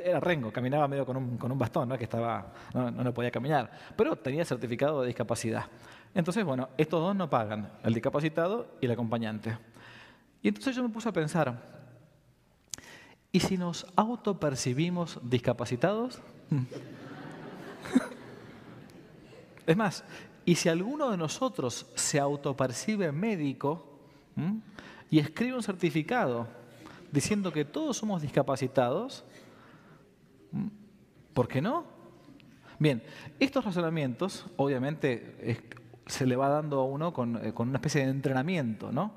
era rengo, caminaba medio con un, con un bastón, ¿no? que estaba, no, no, podía caminar, pero tenía certificado de discapacidad. Entonces, bueno, estos dos no pagan, el discapacitado y el acompañante. Y entonces yo me puse a pensar, ¿y si nos autopercibimos discapacitados? <laughs> es más, ¿y si alguno de nosotros se autopercibe médico? y escribe un certificado diciendo que todos somos discapacitados, ¿por qué no? Bien, estos razonamientos obviamente se le va dando a uno eh, con, una especie de entrenamiento, ¿no?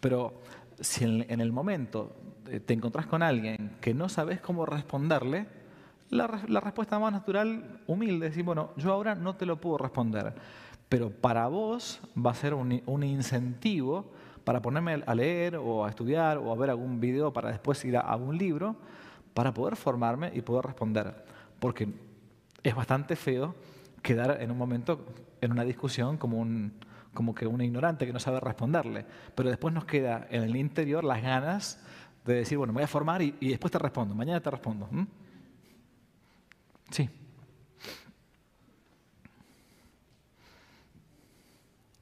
Pero si en, el momento eh, te encontrás con alguien que no sabes cómo responderle, la, respuesta más natural, humilde, es decir, bueno, yo ahora no te lo puedo responder, pero para vos va a ser un, un incentivo para ponerme a leer o a estudiar o a ver algún video para después ir a, algún libro, para poder formarme y poder responder. Porque es bastante feo quedar en un momento en una discusión como un, como que un ignorante que no sabe responderle. Pero después nos queda en el interior las ganas de decir, bueno, voy a formar y, después te respondo, mañana te respondo. Sí.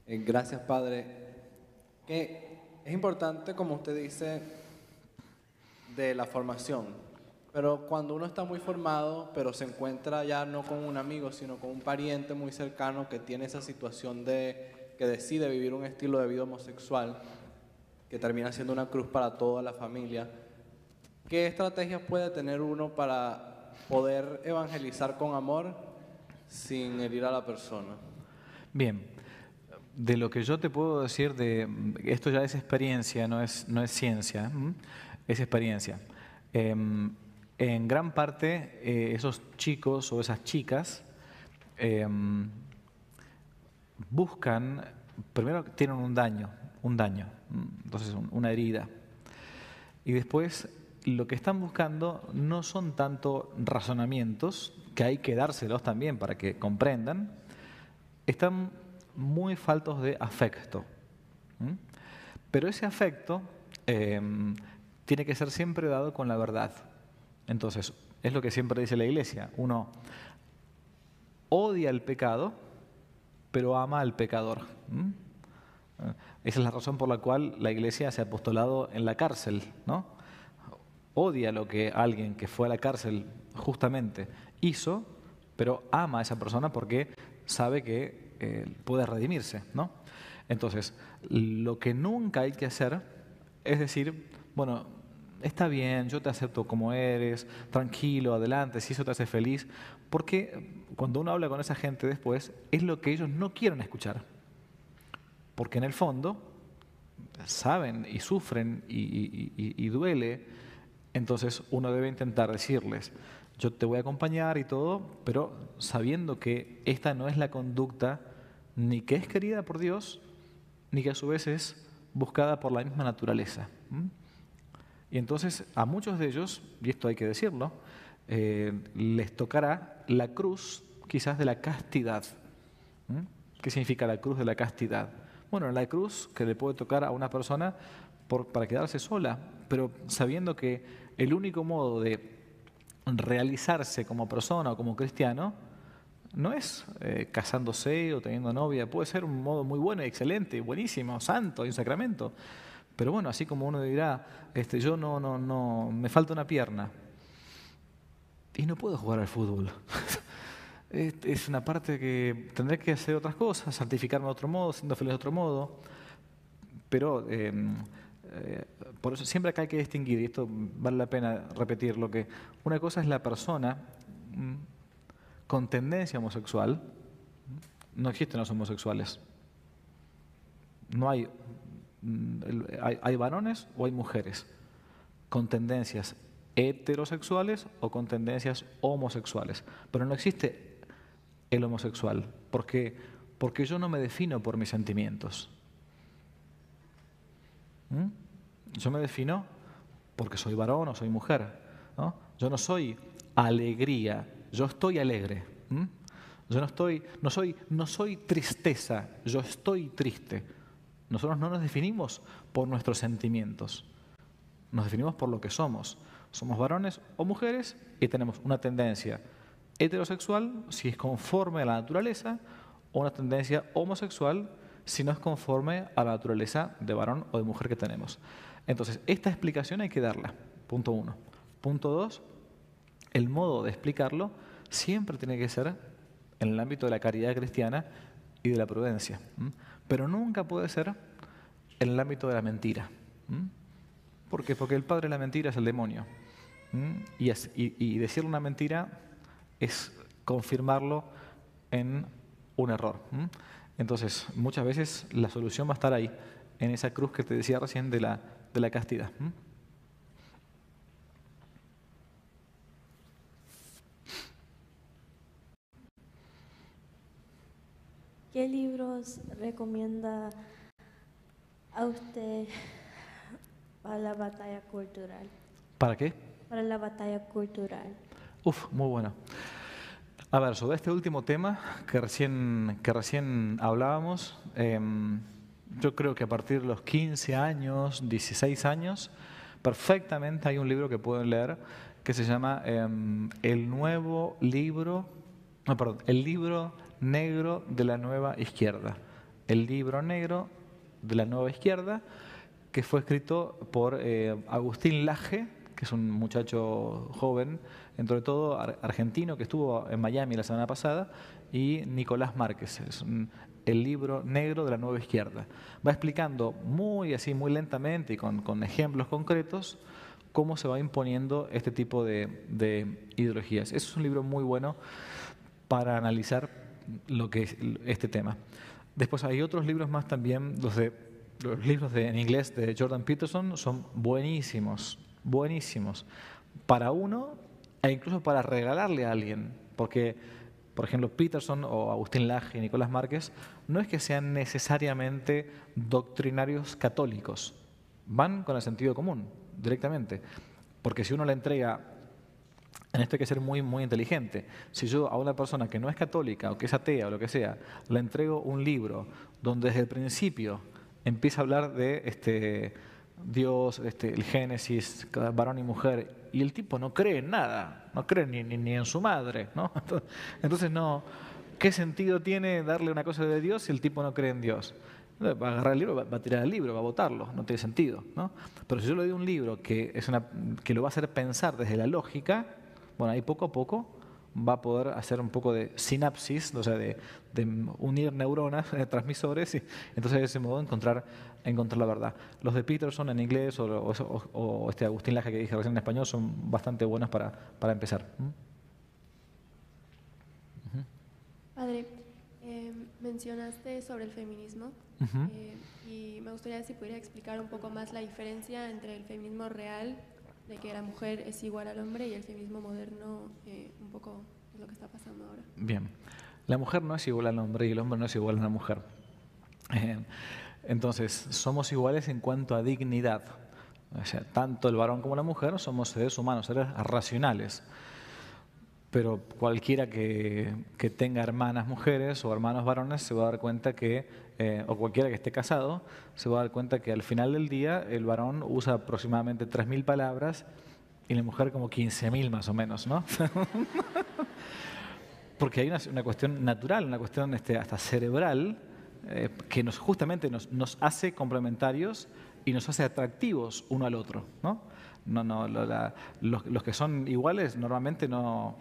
Eh, gracias, Padre. Que es importante, como usted dice, de la formación. Pero cuando uno está muy formado, pero se encuentra ya no con un amigo, sino con un pariente muy cercano que tiene esa situación de que decide vivir un estilo de vida homosexual, que termina siendo una cruz para toda la familia, ¿qué estrategias puede tener uno para poder evangelizar con amor sin herir a la persona? Bien, de lo que yo te puedo decir de esto ya es experiencia, no es, no es ciencia, es experiencia. Em, en gran parte eh, esos chicos o esas chicas em, buscan, primero tienen un daño, un daño, entonces una herida. Y después lo que están buscando no son tanto razonamientos, que hay que dárselos también para que comprendan, están muy faltos de afecto. Pero ese afecto em, tiene que ser siempre dado con la verdad. Entonces, es lo que siempre dice la iglesia. Uno odia el pecado, pero ama al pecador. Esa es la razón por la cual la iglesia se ha apostolado en la cárcel, ¿no? Odia lo que alguien que fue a la cárcel justamente hizo, pero ama a esa persona porque sabe que eh, puede redimirse, ¿no? Entonces, lo que nunca hay que hacer es decir, bueno, está bien, yo te acepto como eres, tranquilo, adelante, si eso te hace feliz, porque cuando uno habla con esa gente después, es lo que ellos no quieren escuchar. Porque en el fondo saben y sufren y duele, entonces uno debe intentar decirles, yo te voy a acompañar y todo, pero sabiendo que esta no es la conducta ni que es querida por Dios, ni que a su vez es buscada por la misma naturaleza. Y entonces a muchos de ellos, y esto hay que decirlo, eh, les tocará la cruz quizás de la castidad. ¿Qué significa la cruz de la castidad? Bueno, la cruz que le puede tocar a una persona para quedarse sola, pero sabiendo que el único modo de realizarse como persona o como cristiano no es eh, casándose o teniendo novia, puede ser un modo muy bueno excelente, buenísimo, santo, y un sacramento. Pero bueno, así como uno dirá, este, yo no, no, no, me falta una pierna y no puedo jugar al fútbol. <laughs> es una parte que tendré que hacer otras cosas, santificarme de otro modo, siendo feliz de otro modo. Pero em, eh, por eso siempre acá hay que distinguir, y esto vale la pena repetirlo, que una cosa es la persona con tendencia homosexual, no existen los homosexuales. No hay, mm, hay, varones o hay mujeres con tendencias heterosexuales o con tendencias homosexuales. Pero no existe el homosexual, porque, porque yo no me defino por mis sentimientos. ¿Mm? Yo me defino porque soy varón o soy mujer. Yo no soy alegría, yo estoy alegre. Yo no estoy, no soy, no soy tristeza, yo estoy triste. Nosotros no nos definimos por nuestros sentimientos, nos definimos por lo que somos. Somos varones o mujeres y tenemos una tendencia heterosexual si es conforme a la naturaleza o una tendencia homosexual si no es conforme a la naturaleza de varón o de mujer que tenemos. Entonces, esta explicación hay que darla, punto uno. Punto dos, el modo de explicarlo siempre tiene que ser en el ámbito de la caridad cristiana y de la prudencia, pero nunca puede ser en el ámbito de la mentira. ¿Por qué? Porque el padre de la mentira es el demonio. Y, y decir una mentira es confirmarlo en un error. Entonces, muchas veces la solución va a estar ahí, en esa cruz que te decía recién de la, de la castidad. ¿Qué libros recomienda a usted para la batalla cultural? ¿Para qué? Para la batalla cultural. Uf, muy bueno. A ver, sobre este último tema que recién, que recién hablábamos, em, yo creo que a partir de los 15 años, 16 años, perfectamente hay un libro que pueden leer que se llama em, El nuevo libro, no, perdón, El libro negro de la nueva izquierda. El libro negro de la nueva izquierda, que fue escrito por eh, Agustín Laje, que es un muchacho joven, entre todo argentino, que estuvo en Miami la semana pasada, y Nicolás Márquez. Es el libro negro de la nueva izquierda. Va explicando muy así, muy lentamente y con, ejemplos concretos cómo se va imponiendo este tipo de, de ideologías. Eso es un libro muy bueno para analizar lo que es este tema. Después hay otros libros más también, los de libros en inglés de Jordan Peterson son buenísimos buenísimos. Para uno e incluso para regalarle a alguien, porque, por ejemplo, Peterson o Agustín Laje y Nicolás Márquez no es que sean necesariamente doctrinarios católicos, van con el sentido común directamente, porque si uno le entrega en esto hay que ser muy, muy inteligente. Si yo a una persona que no es católica o que es atea o lo que sea, le entrego un libro donde desde el principio empieza a hablar de este, Dios, este, el Génesis, varón y mujer, y el tipo no cree en nada, no cree ni, ni, en su madre, ¿no? <laughs> Entonces, no, ¿qué sentido tiene darle una cosa de Dios si el tipo no cree en Dios? Va a agarrar el libro, va a tirar el libro, va a votarlo, no tiene sentido, ¿no? Pero si yo le doy un libro que, es una, que lo va a hacer pensar desde la lógica, bueno, ahí poco a poco va a poder hacer un poco de sinapsis, o sea, de, unir neuronas, de <laughs> transmisores, y entonces de ese modo encontrar, encontrar la verdad. Los de Peterson en inglés o, este Agustín Laje que dije recién en español son bastante buenos para, para empezar. ¿Mm? Padre, eh, mencionaste sobre el feminismo eh, y me gustaría si pudiera explicar un poco más la diferencia entre el feminismo real de que la mujer es igual al hombre y el feminismo moderno eh, un poco es lo que está pasando ahora. Bien, la mujer no es igual al hombre y el hombre no es igual a la mujer. Eh, entonces, somos iguales en cuanto a dignidad. O sea, tanto el varón como la mujer somos seres humanos, seres racionales pero cualquiera que, tenga hermanas mujeres o hermanos varones se va a dar cuenta que, eh, o cualquiera que esté casado, se va a dar cuenta que al final del día el varón usa aproximadamente 3.000 palabras y la mujer como 15.000 más o menos, ¿no? <laughs> Porque hay una, cuestión natural, una cuestión este, hasta cerebral, eh, que nos, justamente nos, nos, hace complementarios y nos hace atractivos uno al otro, ¿no? No, no, los, los que son iguales normalmente no,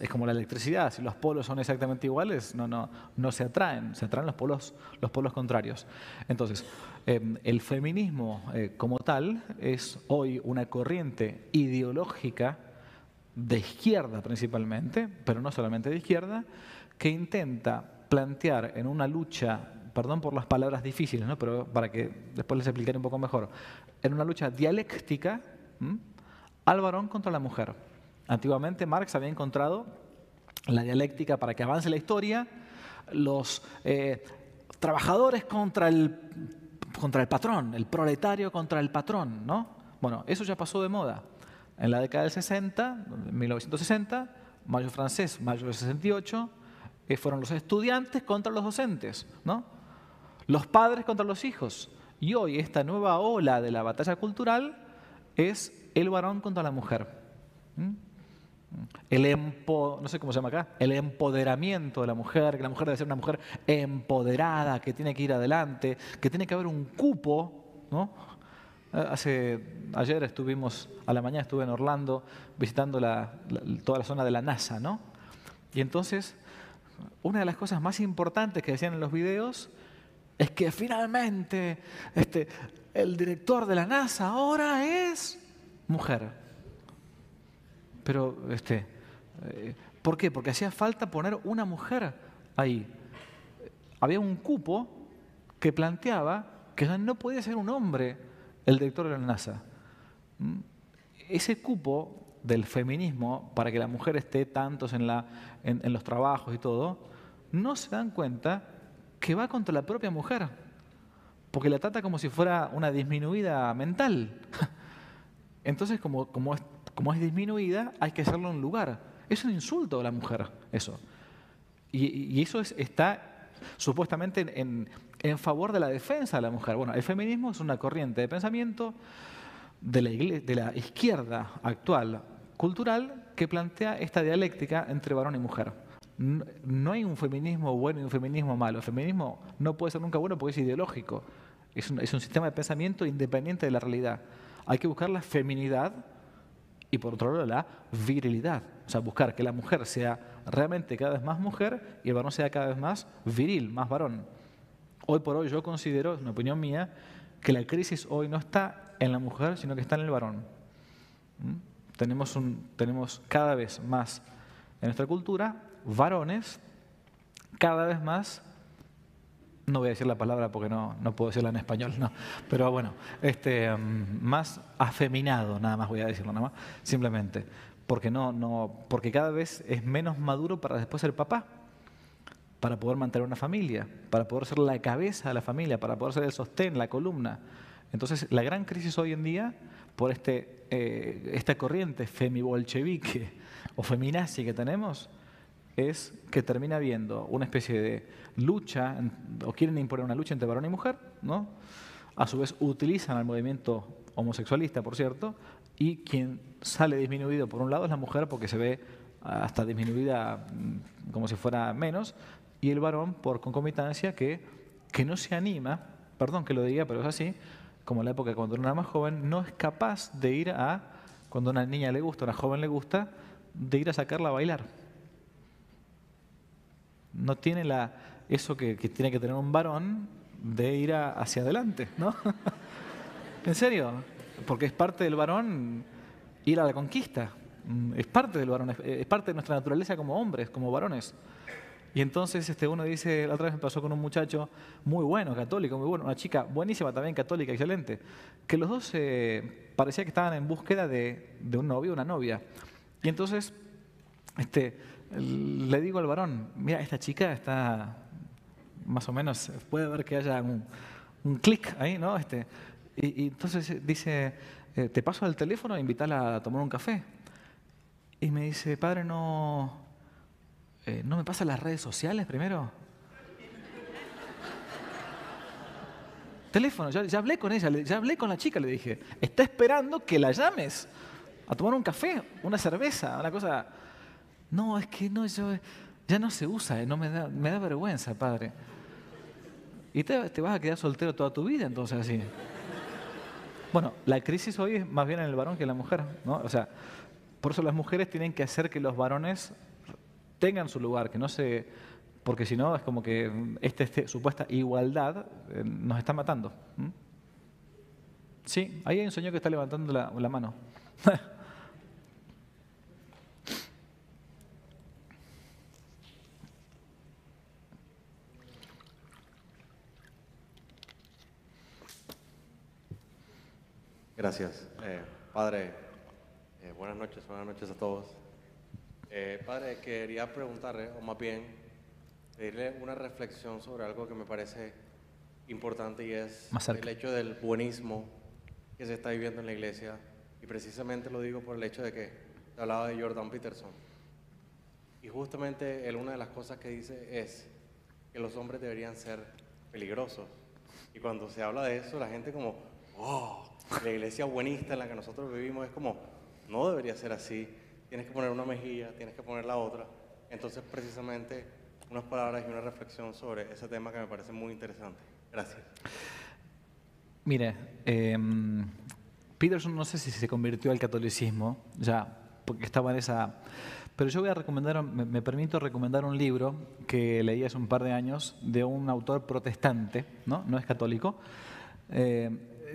es como la electricidad, si los polos son exactamente iguales, no, no, no se atraen, se atraen los polos, los polos contrarios. Entonces, em, el feminismo eh, como tal es hoy una corriente ideológica de izquierda principalmente, pero no solamente de izquierda, que intenta plantear en una lucha, perdón por las palabras difíciles, ¿no? pero para que después les explicaré un poco mejor, en una lucha dialéctica al varón contra la mujer. Antiguamente Marx había encontrado la dialéctica para que avance la historia, los eh, trabajadores contra el, contra el patrón, el proletario contra el patrón, ¿no? Bueno, eso ya pasó de moda. En la década del 60, 1960, mayo francés, mayo del 68, eh, fueron los estudiantes contra los docentes, ¿no? Los padres contra los hijos. Y hoy esta nueva ola de la batalla cultural es el varón contra la mujer el no sé cómo se llama acá, el empoderamiento de la mujer, que la mujer debe ser una mujer empoderada, que tiene que ir adelante, que tiene que haber un cupo, ¿no? Hace, ayer estuvimos, a la mañana estuve en Orlando visitando toda la zona de la NASA, ¿no? Y entonces, una de las cosas más importantes que decían en los videos es que finalmente este, el director de la NASA ahora es mujer. Pero, este, eh, ¿por qué? Porque hacía falta poner una mujer ahí. Había un cupo que planteaba que no podía ser un hombre el director de la NASA. Mm, ese cupo del feminismo, para que la mujer esté tantos en, la, en, los trabajos y todo, no se dan cuenta que va contra la propia mujer, porque la trata como si fuera una disminuida mental. <laughs> Entonces, como, como como es disminuida, hay que hacerlo en lugar. Es un insulto a la mujer, eso. Y, eso está supuestamente en, favor de la defensa de la mujer. Bueno, el feminismo es una corriente de pensamiento de la, izquierda actual cultural que plantea esta dialéctica entre varón y mujer. No, hay un feminismo bueno y un feminismo malo. El feminismo no puede ser nunca bueno porque es ideológico. Es un sistema de pensamiento independiente de la realidad. Hay que buscar la feminidad y por otro lado la virilidad. O sea, buscar que la mujer sea realmente cada vez más mujer y el varón sea cada vez más viril, más varón. Hoy por hoy yo considero, es una opinión mía, que la crisis hoy no está en la mujer, sino que está en el varón. ¿Mm? Tenemos, un, tenemos cada vez más en nuestra cultura varones, cada vez más, no voy a decir la palabra porque no, no puedo decirla en español, no, pero bueno, este, mm, más afeminado, nada más voy a decirlo, nada más, simplemente, porque, no, no, porque cada vez es menos maduro para después ser papá para poder mantener una familia, para poder ser la cabeza de la familia, para poder ser el sostén, la columna. Entonces, la gran crisis hoy en día, por este, eh, esta corriente femibolchevique o feminazi que tenemos, es que termina habiendo una especie de lucha, o quieren imponer una lucha entre varón y mujer, ¿no? A su vez utilizan al movimiento homosexualista, por cierto, y quien sale disminuido por un lado es la mujer porque se ve hasta disminuida mm, como si fuera menos, y el varón por concomitancia que, que no se anima, perdón que lo diga, pero es así, como en la época cuando era más joven, no es capaz de ir a, cuando a una niña le gusta, a una joven le gusta, de ir a sacarla a bailar. No tiene la, eso que, tiene que tener un varón de ir hacia adelante, ¿no? <laughs> ¿En serio? Porque es parte del varón ir a la conquista. Es parte del varón, es parte de nuestra naturaleza como hombres, como varones. Y entonces este, uno dice, la otra vez me pasó con un muchacho muy bueno, católico, muy bueno, una chica buenísima también, católica, excelente, que los dos eh, parecía que estaban en búsqueda de, un novio una novia. Y entonces este, le digo al varón, mira, esta chica está más o menos, puede ver que haya un, clic ahí, ¿no? Este, y, entonces dice, eh, te paso al teléfono e invitarla a tomar un café. Y me dice, padre, no, eh, ¿no me pasa las redes sociales primero? <laughs> Teléfono, ya, hablé con ella, ya hablé con la chica, le dije, está esperando que la llames a tomar un café, una cerveza, una cosa. No, es que no, yo, ya no se usa, eh, no me da, me da vergüenza, padre. Y te, te, vas a quedar soltero toda tu vida, entonces así. Bueno, la crisis hoy es más bien en el varón que en la mujer, ¿no? O sea, por eso las mujeres tienen que hacer que los varones tengan su lugar, que no se... Porque si no, es como que esta este, supuesta igualdad eh, nos está matando. Sí, ahí hay un señor que está levantando la, la mano. <laughs> Gracias. Eh, padre, eh, buenas noches, buenas noches a todos. Eh, padre, quería preguntarle, o más bien, pedirle una reflexión sobre algo que me parece importante y es el hecho del buenismo que se está viviendo en la iglesia. Y precisamente lo digo por el hecho de que te hablaba de Jordan Peterson. Y justamente él una de las cosas que dice es que los hombres deberían ser peligrosos. Y cuando se habla de eso, la gente como, oh, la iglesia buenista en la que nosotros vivimos es como, no debería ser así tienes que poner una mejilla, tienes que poner la otra. Entonces, precisamente, unas palabras y una reflexión sobre ese tema que me parece muy interesante. Gracias. Mire, em, Peterson no sé si se convirtió al catolicismo, ya, porque estaba en esa... Pero yo voy a recomendar, me, permito recomendar un libro que leí hace un par de años de un autor protestante, no, no es católico, eh,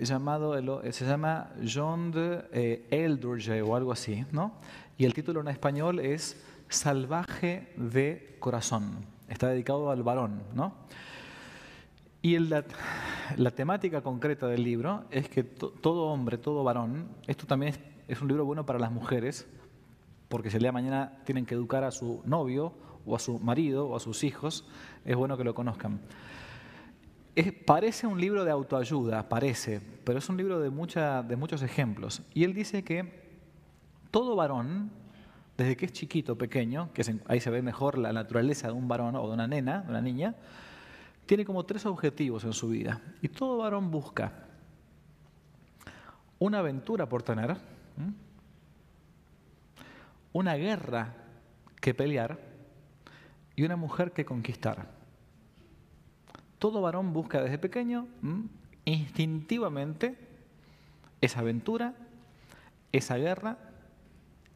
se llama John de eh, o algo así, ¿no? y el título en español es Salvaje de Corazón. Está dedicado al varón, ¿no? Y la, temática concreta del libro es que todo hombre, todo varón, esto también es, un libro bueno para las mujeres, porque si el día de mañana tienen que educar a su novio o a su marido o a sus hijos, es bueno que lo conozcan. Parece un libro de autoayuda, parece, pero es un libro de, mucha, de muchos ejemplos. Y él dice que todo varón desde que es chiquito, pequeño, que ahí se ve mejor la naturaleza de un varón o de una nena, de una niña, tiene como tres objetivos en su vida. Y todo varón busca una aventura por tener, una guerra que pelear y una mujer que conquistar. Todo varón busca desde pequeño instintivamente esa aventura, esa guerra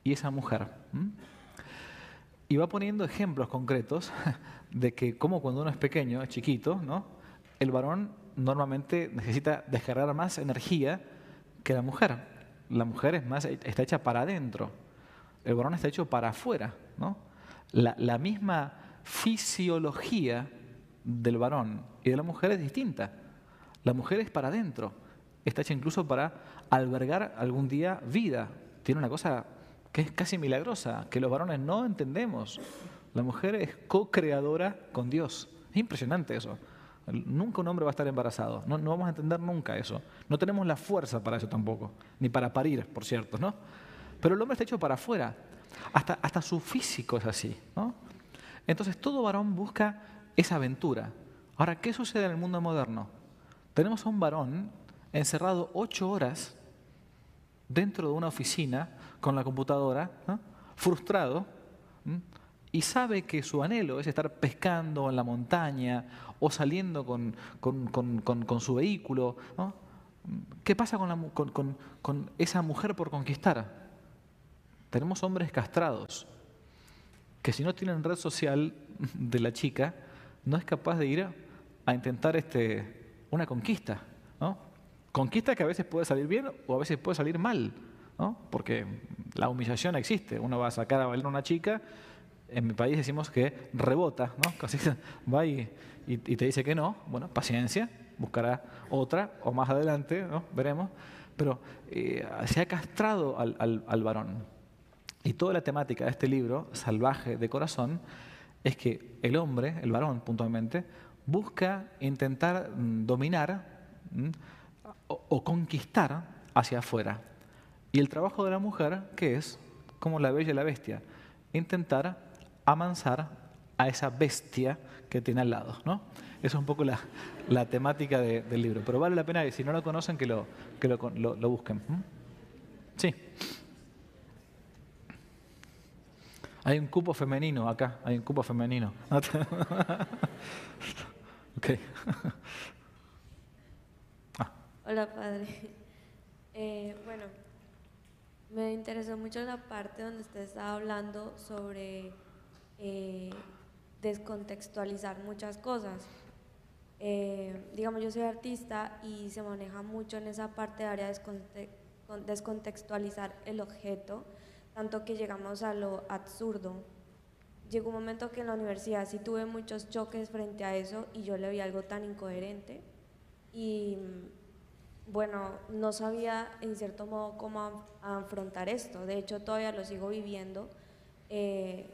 y esa mujer. Y va poniendo ejemplos concretos <laughs> de que como cuando uno es pequeño, es chiquito, ¿no? el varón normalmente necesita descargar más energía que la mujer. La mujer es más, está hecha para adentro, el varón está hecho para afuera. ¿no? La, la misma fisiología del varón y de la mujer es distinta. La mujer es para adentro, está hecha incluso para albergar algún día vida. Tiene una cosa que es casi milagrosa, que los varones no entendemos. La mujer es co-creadora con Dios. Es impresionante eso. Nunca un hombre va a estar embarazado. No, no, vamos a entender nunca eso. No tenemos la fuerza para eso tampoco. Ni para parir, por cierto, ¿no? Pero el hombre está hecho para afuera. Hasta, hasta su físico es así, ¿no? Entonces todo varón busca esa aventura. Ahora, ¿qué sucede en el mundo moderno? Tenemos a un varón encerrado ocho horas dentro de una oficina con la computadora, frustrado, y sabe que su anhelo es estar pescando en la montaña o saliendo con, su vehículo. ¿Qué pasa con, esa mujer por conquistar? Tenemos hombres castrados que si no tienen red social de la chica, no es capaz de ir a intentar este, una conquista. Conquista que a veces puede salir bien o a veces puede salir mal. ¿no? porque la humillación existe. Uno va a sacar a bailar a una chica, en mi país decimos que rebota, ¿no? <laughs> casi va y, te dice que no, bueno, paciencia, buscará otra o más adelante, ¿no? veremos, pero eh, se ha castrado al, al varón. Y toda la temática de este libro, Salvaje de Corazón, es que el hombre, el varón puntualmente, busca intentar mm, dominar o conquistar hacia afuera. Y el trabajo de la mujer, que es, como la bella y la bestia, intentar amansar a esa bestia que tiene al lado. ¿no? Esa es un poco la, temática del libro. Pero vale la pena que si no lo conocen, que lo, que lo, busquen. Sí. Hay un cupo femenino acá, hay un cupo femenino. <laughs> okay. <laughs> Hola, padre. Eh, bueno, me interesó mucho la parte donde usted estaba hablando sobre eh, descontextualizar muchas cosas. Eh, digamos, yo soy artista y se maneja mucho en esa parte de área de descontextualizar el objeto, tanto que llegamos a lo absurdo. Llegó un momento que en la universidad sí tuve muchos choques frente a eso y yo le vi algo tan incoherente y bueno, no sabía en cierto modo cómo afrontar esto. De hecho, todavía lo sigo viviendo. Eh,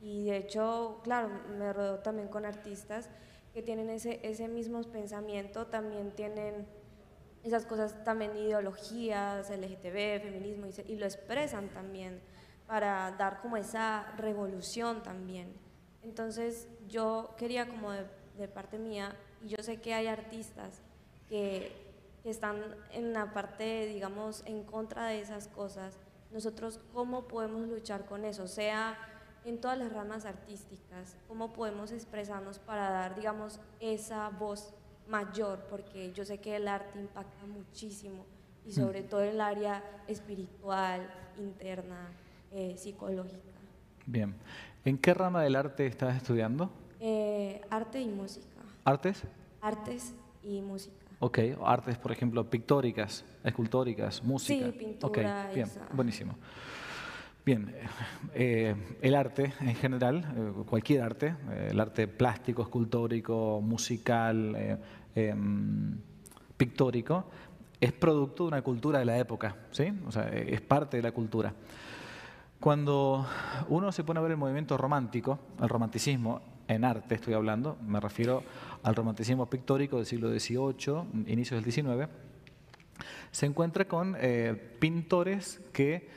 y de hecho, claro, me rodeo también con artistas que tienen ese, ese mismo pensamiento, también tienen esas cosas, también ideologías, LGTB, feminismo, y, y lo expresan también para dar como esa revolución también. Entonces, yo quería como de, de parte mía, y yo sé que hay artistas que que están en la parte, digamos, en contra de esas cosas, nosotros cómo podemos luchar con eso, sea en todas las ramas artísticas, cómo podemos expresarnos para dar, digamos, esa voz mayor, porque yo sé que el arte impacta muchísimo y mm. sobre todo en el área espiritual, interna, eh, psicológica. Bien. ¿En qué rama del arte estás estudiando? Eh, arte y música. ¿Artes? Artes y música. Ok, artes, por ejemplo, pictóricas, escultóricas, música. Sí, pintura. Ok, bien, buenísimo. Bien, eh, el arte en general, eh, cualquier arte, eh, el arte plástico, escultórico, musical, em, pictórico, es producto de una cultura de la época, ¿sí? O sea, es parte de la cultura. Cuando uno se pone a ver el movimiento romántico, el romanticismo, en arte estoy hablando, me refiero al romanticismo pictórico del siglo XVIII, inicios del XIX, se encuentra con eh, pintores que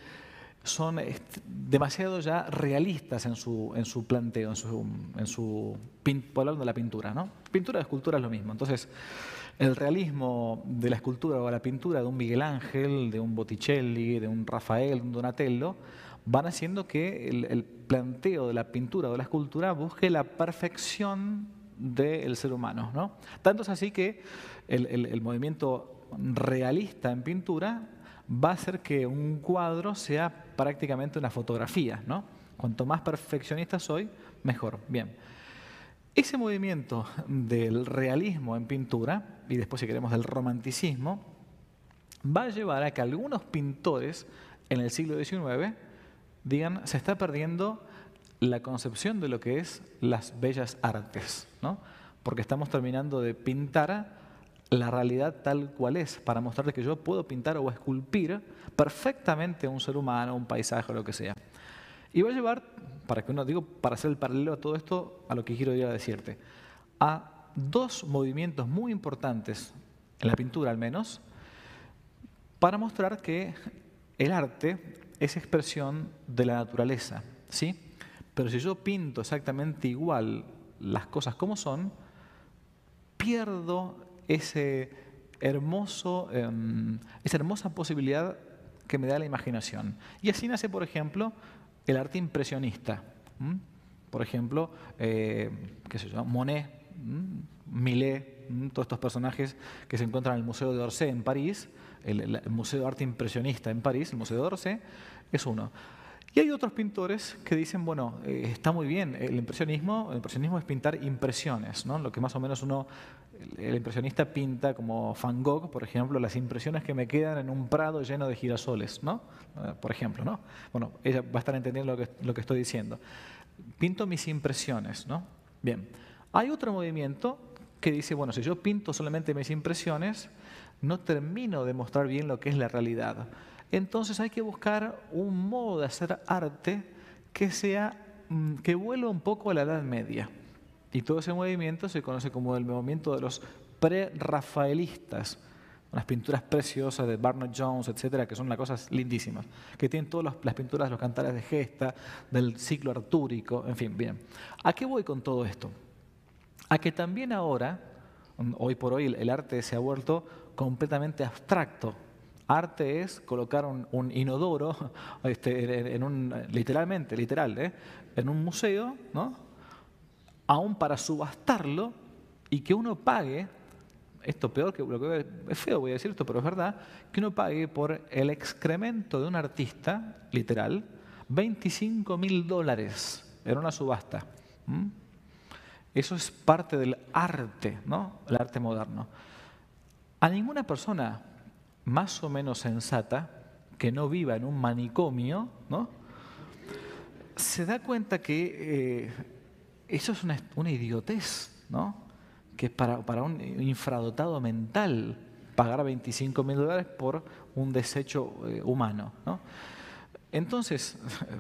son demasiado ya realistas en su, en su planteo, en su, en su hablando de la pintura. ¿no? Pintura de escultura es lo mismo. Entonces, el realismo de la escultura o la pintura de un Miguel Ángel, de un Botticelli, de un Rafael, de un Donatello, van haciendo que el, planteo de la pintura o de la escultura busque la perfección del ser humano. ¿no? Tanto es así que el, movimiento realista en pintura va a hacer que un cuadro sea prácticamente una fotografía. ¿no? Cuanto más perfeccionista soy, mejor. Bien. Ese movimiento del realismo en pintura, y después si queremos del romanticismo, va a llevar a que algunos pintores en el siglo XIX digan, se está perdiendo la concepción de lo que es las bellas artes, ¿no? porque estamos terminando de pintar la realidad tal cual es, para mostrarle que yo puedo pintar o esculpir perfectamente un ser humano, un paisaje o lo que sea. Y va a llevar, para que uno digo, para hacer el paralelo a todo esto, a lo que quiero ir a decirte, a dos movimientos muy importantes, en la pintura al menos, para mostrar que el arte es expresión de la naturaleza, ¿sí? Pero si yo pinto exactamente igual las cosas como son, pierdo ese hermoso, em, esa hermosa posibilidad que me da la imaginación. Y así nace, por ejemplo, el arte impresionista. Por ejemplo, eh, qué sé yo, Monet, Millet, todos estos personajes que se encuentran en el Museo de Orsay en París, el, Museo de Arte Impresionista en París, el Museo de Orsay, es uno. Y hay otros pintores que dicen, bueno, eh, está muy bien, el impresionismo, el impresionismo es pintar impresiones, ¿no? lo que más o menos uno, el impresionista pinta como Van Gogh, por ejemplo, las impresiones que me quedan en un prado lleno de girasoles, ¿no? Eh, por ejemplo, ¿no? Bueno, ella va a estar entendiendo lo que, lo que estoy diciendo. Pinto mis impresiones, ¿no? Bien, hay otro movimiento que dice, bueno, si yo pinto solamente mis impresiones, no termino de mostrar bien lo que es la realidad. Entonces hay que buscar un modo de hacer arte que sea mm, que vuelva un poco a la Edad Media. Y todo ese movimiento se conoce como el movimiento de los pre-rafaelistas, unas pinturas preciosas de Barnard Jones, etcétera, que son unas cosas lindísimas, que tienen todas las pinturas los cantares de gesta, del ciclo artúrico, en fin, bien. ¿A qué voy con todo esto? A que también ahora, hoy por hoy, el arte se ha vuelto completamente abstracto, Arte es colocar un, inodoro, <laughs> este, en un, literalmente, literal, ¿eh? en un museo, ¿no? aún para subastarlo y que uno pague, esto peor que lo que es feo voy a decir esto, pero es verdad, que uno pague por el excremento de un artista, literal, 25 mil dólares en una subasta. Eso es parte del arte, ¿no? El arte moderno. A ninguna persona más o menos sensata, que no viva en un manicomio, se da cuenta que eh, eso es una, idiotez, que para, para un infradotado mental pagar 25 mil dólares por un desecho eh, humano. ¿no? Entonces,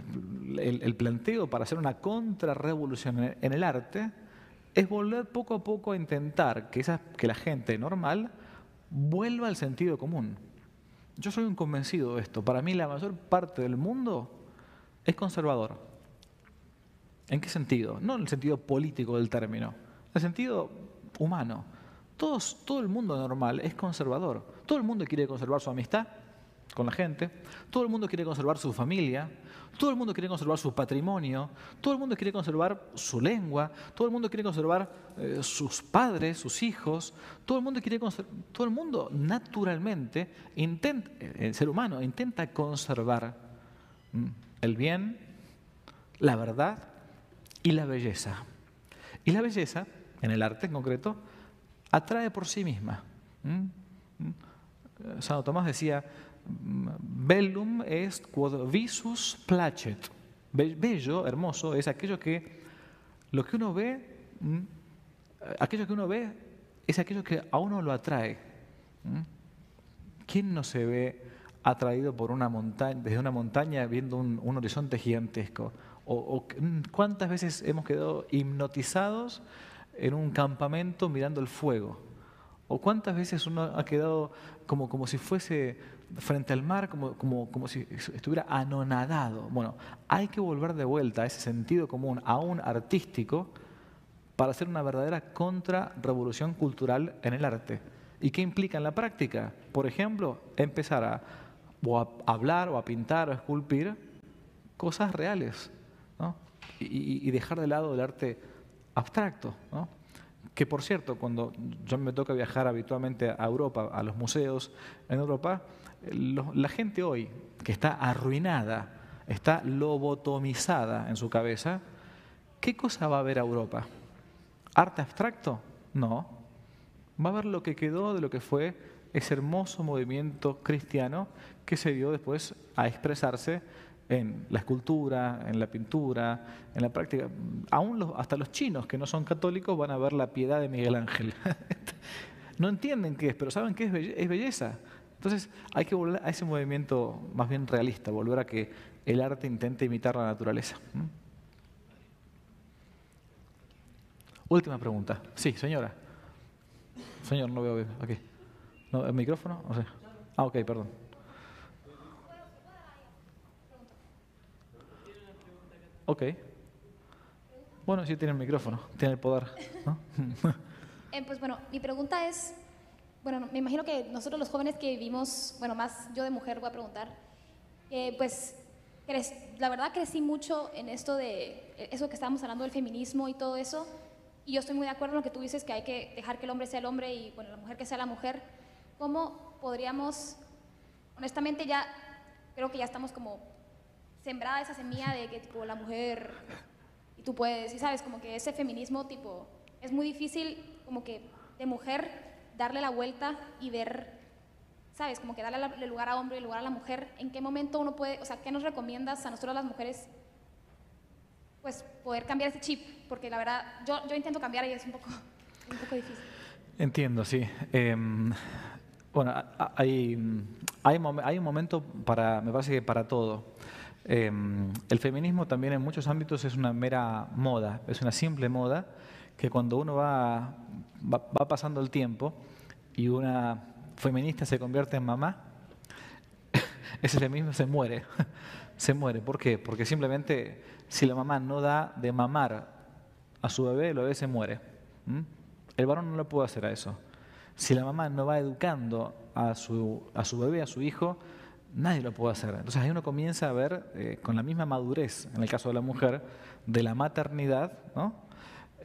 <laughs> el, planteo para hacer una contrarrevolución en el arte es volver poco a poco a intentar que la gente normal vuelva al sentido común. Yo soy un convencido de esto. Para mí la mayor parte del mundo es conservador. ¿En qué sentido? No en el sentido político del término, en el sentido humano. Todos, todo el mundo normal es conservador. Todo el mundo quiere conservar su amistad, con la gente, todo el mundo quiere conservar su familia, todo el mundo quiere conservar su patrimonio, todo el mundo quiere conservar su lengua, todo el mundo quiere conservar eh, sus padres, sus hijos, todo el mundo quiere todo el mundo naturalmente intenta, el ser humano intenta conservar mm, el bien, la verdad y la belleza. Y la belleza, en el arte en concreto, atrae por sí misma. Mm, mm. Santo Tomás decía, Bellum est quod visus placet. Bello, hermoso, es aquello que lo que uno ve, aquello que uno ve es aquello que a uno lo atrae. ¿Quién no se ve atraído por una montaña, desde una montaña viendo un, horizonte gigantesco? O, cuántas veces hemos quedado hipnotizados en un campamento mirando el fuego? ¿O cuántas veces uno ha quedado como, como si fuese frente al mar, como, como, como si estuviera anonadado? Bueno, hay que volver de vuelta a ese sentido común, aún artístico, para hacer una verdadera contrarrevolución cultural en el arte. ¿Y qué implica en la práctica? Por ejemplo, empezar a, hablar o a pintar o a esculpir cosas reales y, dejar de lado el arte abstracto. Que por cierto, cuando yo me toca viajar habitualmente a Europa, a los museos en Europa, la gente hoy que está arruinada, está lobotomizada en su cabeza, ¿qué cosa va a ver a Europa? ¿Arte abstracto? No. Va a ver lo que quedó de lo que fue ese hermoso movimiento cristiano que se dio después a expresarse en la escultura, en la pintura, en la práctica. Aún hasta los chinos que no son católicos van a ver la piedad de Miguel Ángel. <laughs> no entienden qué es, pero saben que es belleza. Entonces hay que volver a ese movimiento más bien realista, volver a que el arte intente imitar la naturaleza. Última pregunta. Sí, señora. Señor, no veo aquí. ¿El micrófono? Ah, ok, perdón. Ok. Bueno, sí tiene el micrófono, tiene el poder. Eh, pues bueno, mi pregunta es, bueno, me imagino que nosotros los jóvenes que vivimos, bueno, más yo de mujer voy a preguntar, eh, pues la verdad crecí mucho en esto de, eso que estábamos hablando del feminismo y todo eso, y yo estoy muy de acuerdo en lo que tú dices, que hay que dejar que el hombre sea el hombre y bueno, la mujer que sea la mujer. ¿Cómo podríamos, honestamente ya, creo que ya estamos como sembrada esa semilla de que tipo la mujer y tú puedes, y sabes, como que ese feminismo tipo es muy difícil como que de mujer darle la vuelta y ver, sabes, como que darle el lugar a hombre y lugar a la mujer, en qué momento uno puede, o sea, ¿qué nos recomiendas a nosotros las mujeres pues poder cambiar ese chip? Porque la verdad, yo, yo intento cambiar y es un poco, <laughs> un poco difícil. Entiendo, sí. Em, bueno, hay, hay, hay, un momento para, me parece que para todo. Em, el feminismo también en muchos ámbitos es una mera moda, es una simple moda que cuando uno va, va, pasando el tiempo y una feminista se convierte en mamá, <coughs> ese feminismo se muere. <laughs> se muere. ¿Por qué? Porque simplemente si la mamá no da de mamar a su bebé, el bebé se muere. El varón no le puede hacer a eso. Si la mamá no va educando a su, a su bebé, a su hijo, nadie lo puede hacer. Entonces ahí uno comienza a ver eh, con la misma madurez, en el caso de la mujer, de la maternidad,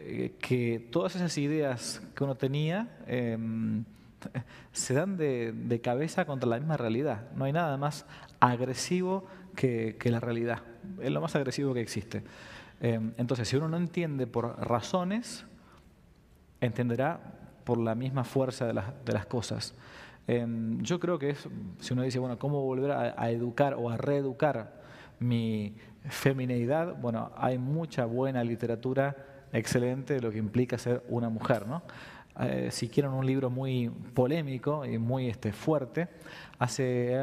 eh, que todas esas ideas que uno tenía em, <laughs> se dan de, cabeza contra la misma realidad. No hay nada más agresivo que, la realidad. Es lo más agresivo que existe. Em, entonces, si uno no entiende por razones, entenderá por la misma fuerza de las cosas. Em, yo creo que es, si uno dice, bueno, ¿cómo volver a, educar o a reeducar mi femineidad? Bueno, hay mucha buena literatura excelente lo que implica ser una mujer, ¿no? Eh, si quieren un libro muy polémico y muy este, fuerte, hace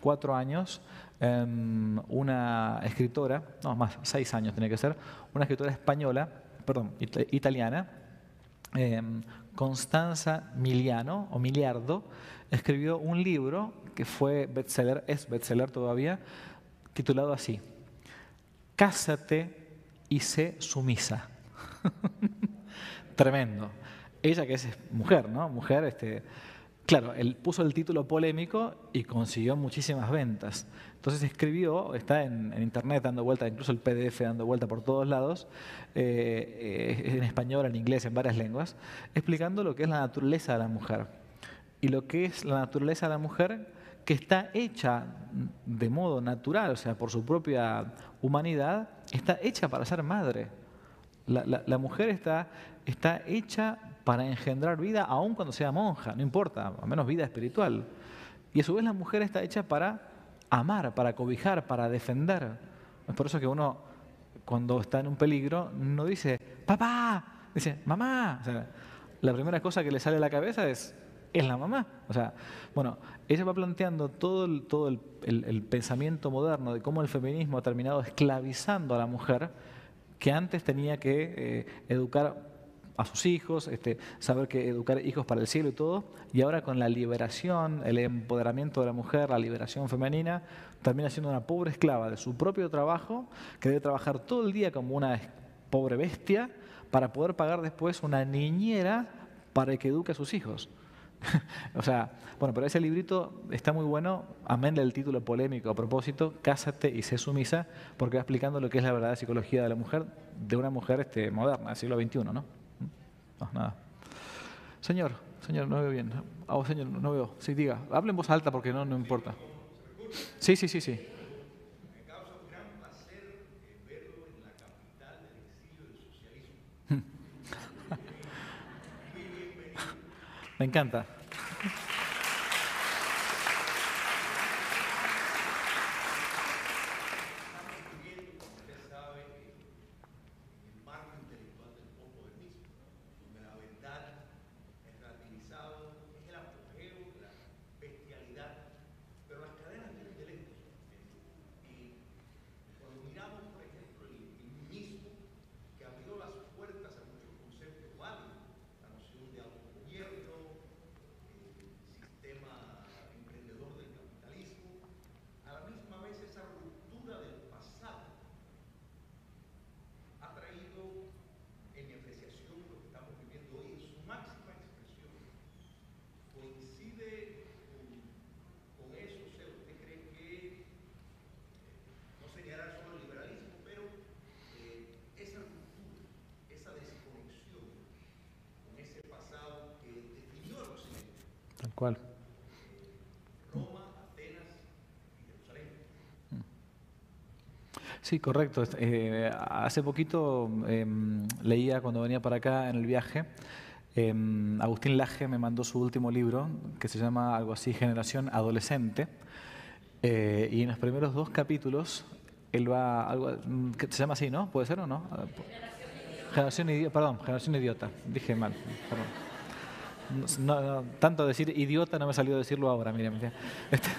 cuatro años em, una escritora, no más, seis años tiene que ser, una escritora española, perdón, italiana, em, Constanza Miliano o Miliardo, escribió un libro que fue bestseller, es bestseller todavía, titulado así, Cásate y sé sumisa. <laughs> Tremendo. Ella que es mujer, ¿no? Mujer, este, claro, él puso el título polémico y consiguió muchísimas ventas. Entonces escribió, está en, internet dando vuelta, incluso el PDF dando vuelta por todos lados, eh, eh, en español, en inglés, en varias lenguas, explicando lo que es la naturaleza de la mujer y lo que es la naturaleza de la mujer que está hecha de modo natural, o sea, por su propia humanidad, está hecha para ser madre. La, mujer está, está hecha para engendrar vida aun cuando sea monja, no importa, al menos vida espiritual. Y a su vez la mujer está hecha para amar, para cobijar, para defender. Es por eso que uno, cuando está en un peligro, no dice, papá, dice, mamá. la primera cosa que le sale a la cabeza es, es la mamá. O sea, bueno, ella va planteando todo todo el, pensamiento moderno de cómo el feminismo ha terminado esclavizando a la mujer, que antes tenía que eh, educar a sus hijos, este, saber que educar hijos para el cielo y todo, y ahora con la liberación, el empoderamiento de la mujer, la liberación femenina, termina siendo una pobre esclava de su propio trabajo, que debe trabajar todo el día como una pobre bestia para poder pagar después una niñera para que eduque a sus hijos. <laughs> o sea, bueno, pero ese librito está muy bueno, amén del título polémico a propósito, Cásate y sé sumisa, porque va explicando lo que es la verdadera psicología de la mujer, de una mujer este, moderna, del siglo XXI, ¿no? No, nada. Señor, señor, no veo bien. Ah, señor, no veo. Sí, diga. Hable en voz alta porque no, no importa. Sí, sí, sí, sí. Me encanta. Sí, correcto. Eh, hace poquito em, leía cuando venía para acá en el viaje, em, Agustín Laje me mandó su último libro, que se llama algo así, Generación Adolescente, eh, y en los primeros dos capítulos, él va, algo, mm, se llama así, ¿no? ¿Puede ser o no? Generación Idiota, perdón, Generación Idiota, dije mal, perdón. No, tanto decir idiota no me salió decirlo ahora, mire. <laughs> Este,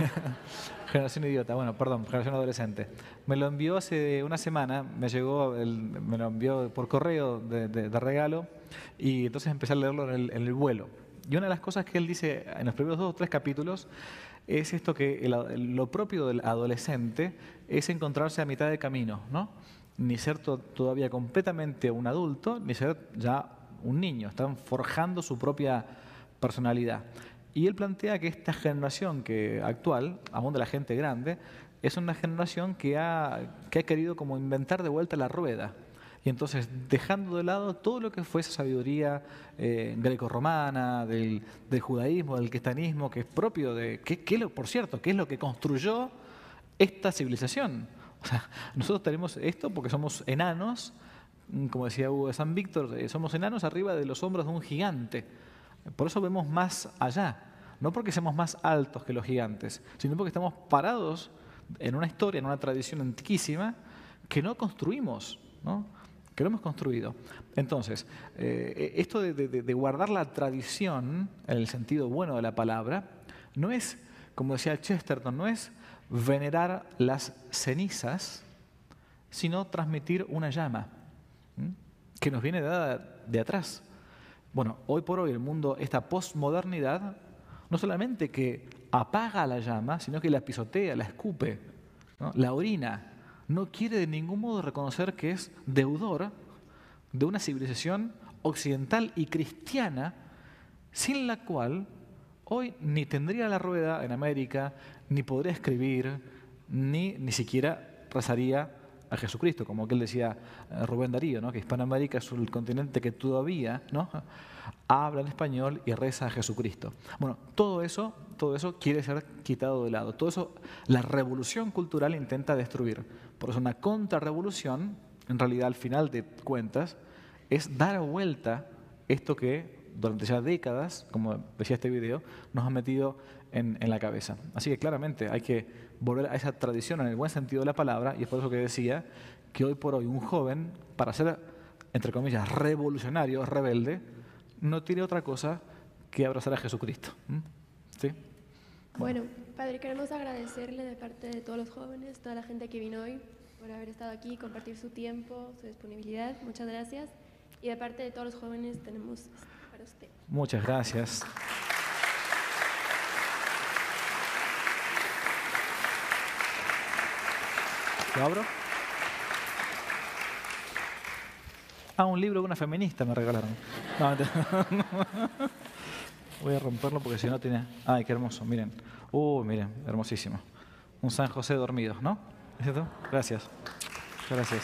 generación idiota, bueno, perdón, generación adolescente. Me lo envió hace una semana, me llegó, me lo envió por correo de, regalo y entonces empecé a leerlo en el, vuelo. Y una de las cosas que él dice en los primeros dos o tres capítulos es esto que lo propio del adolescente es encontrarse a mitad de camino, ¿no? Ni ser todavía completamente un adulto, ni ser ya un niño, están forjando su propia personalidad. Y él plantea que esta generación que actual, aún de la gente grande, es una generación que ha, que ha querido como inventar de vuelta la rueda. Y entonces, dejando de lado todo lo que fue esa sabiduría eh, greco-romana, del, judaísmo, del cristianismo, que es propio de, que, por cierto, que es lo que construyó esta civilización. O sea, nosotros tenemos esto porque somos enanos, como decía Hugo de San Víctor, eh, somos enanos arriba de los hombros de un gigante. Por eso vemos más allá, no porque seamos más altos que los gigantes, sino porque estamos parados en una historia, en una tradición antiquísima que no construimos, ¿no? que no hemos construido. Entonces, eh, esto de, guardar la tradición, en el sentido bueno de la palabra, no es, como decía Chesterton, no es venerar las cenizas, sino transmitir una llama que nos viene dada de atrás. Bueno, hoy por hoy el mundo, esta posmodernidad, no solamente que apaga la llama, sino que la pisotea, la escupe, la orina. No quiere de ningún modo reconocer que es deudor de una civilización occidental y cristiana sin la cual hoy ni tendría la rueda en América, ni podría escribir, ni ni siquiera rezaría a Jesucristo, como aquel decía eh, Rubén Darío, ¿no? que Hispanoamérica es el continente que todavía ¿no? habla en español y reza a Jesucristo. Bueno, todo eso, todo eso quiere ser quitado de lado. Todo eso la revolución cultural intenta destruir. Por eso una contrarrevolución, en realidad al final de cuentas, es dar vuelta esto que durante ya décadas, como decía este video, nos ha metido en, en la cabeza. Así que claramente hay que volver a esa tradición en el buen sentido de la palabra, y es por eso que decía que hoy por hoy un joven, para ser, entre comillas, revolucionario, rebelde, no tiene otra cosa que abrazar a Jesucristo. ¿Sí? Bueno, Padre, queremos agradecerle de parte de todos los jóvenes, toda la gente que vino hoy, por haber estado aquí, compartir su tiempo, su disponibilidad. Muchas gracias. Y de parte de todos los jóvenes tenemos para usted. Muchas gracias. ¿Lo abro? Ah, un libro de una feminista me regalaron. <laughs> Voy a romperlo porque si no tiene... Ay, qué hermoso, miren. Uy, miren, hermosísimo. Un San José dormido, ¿no? Gracias. Gracias.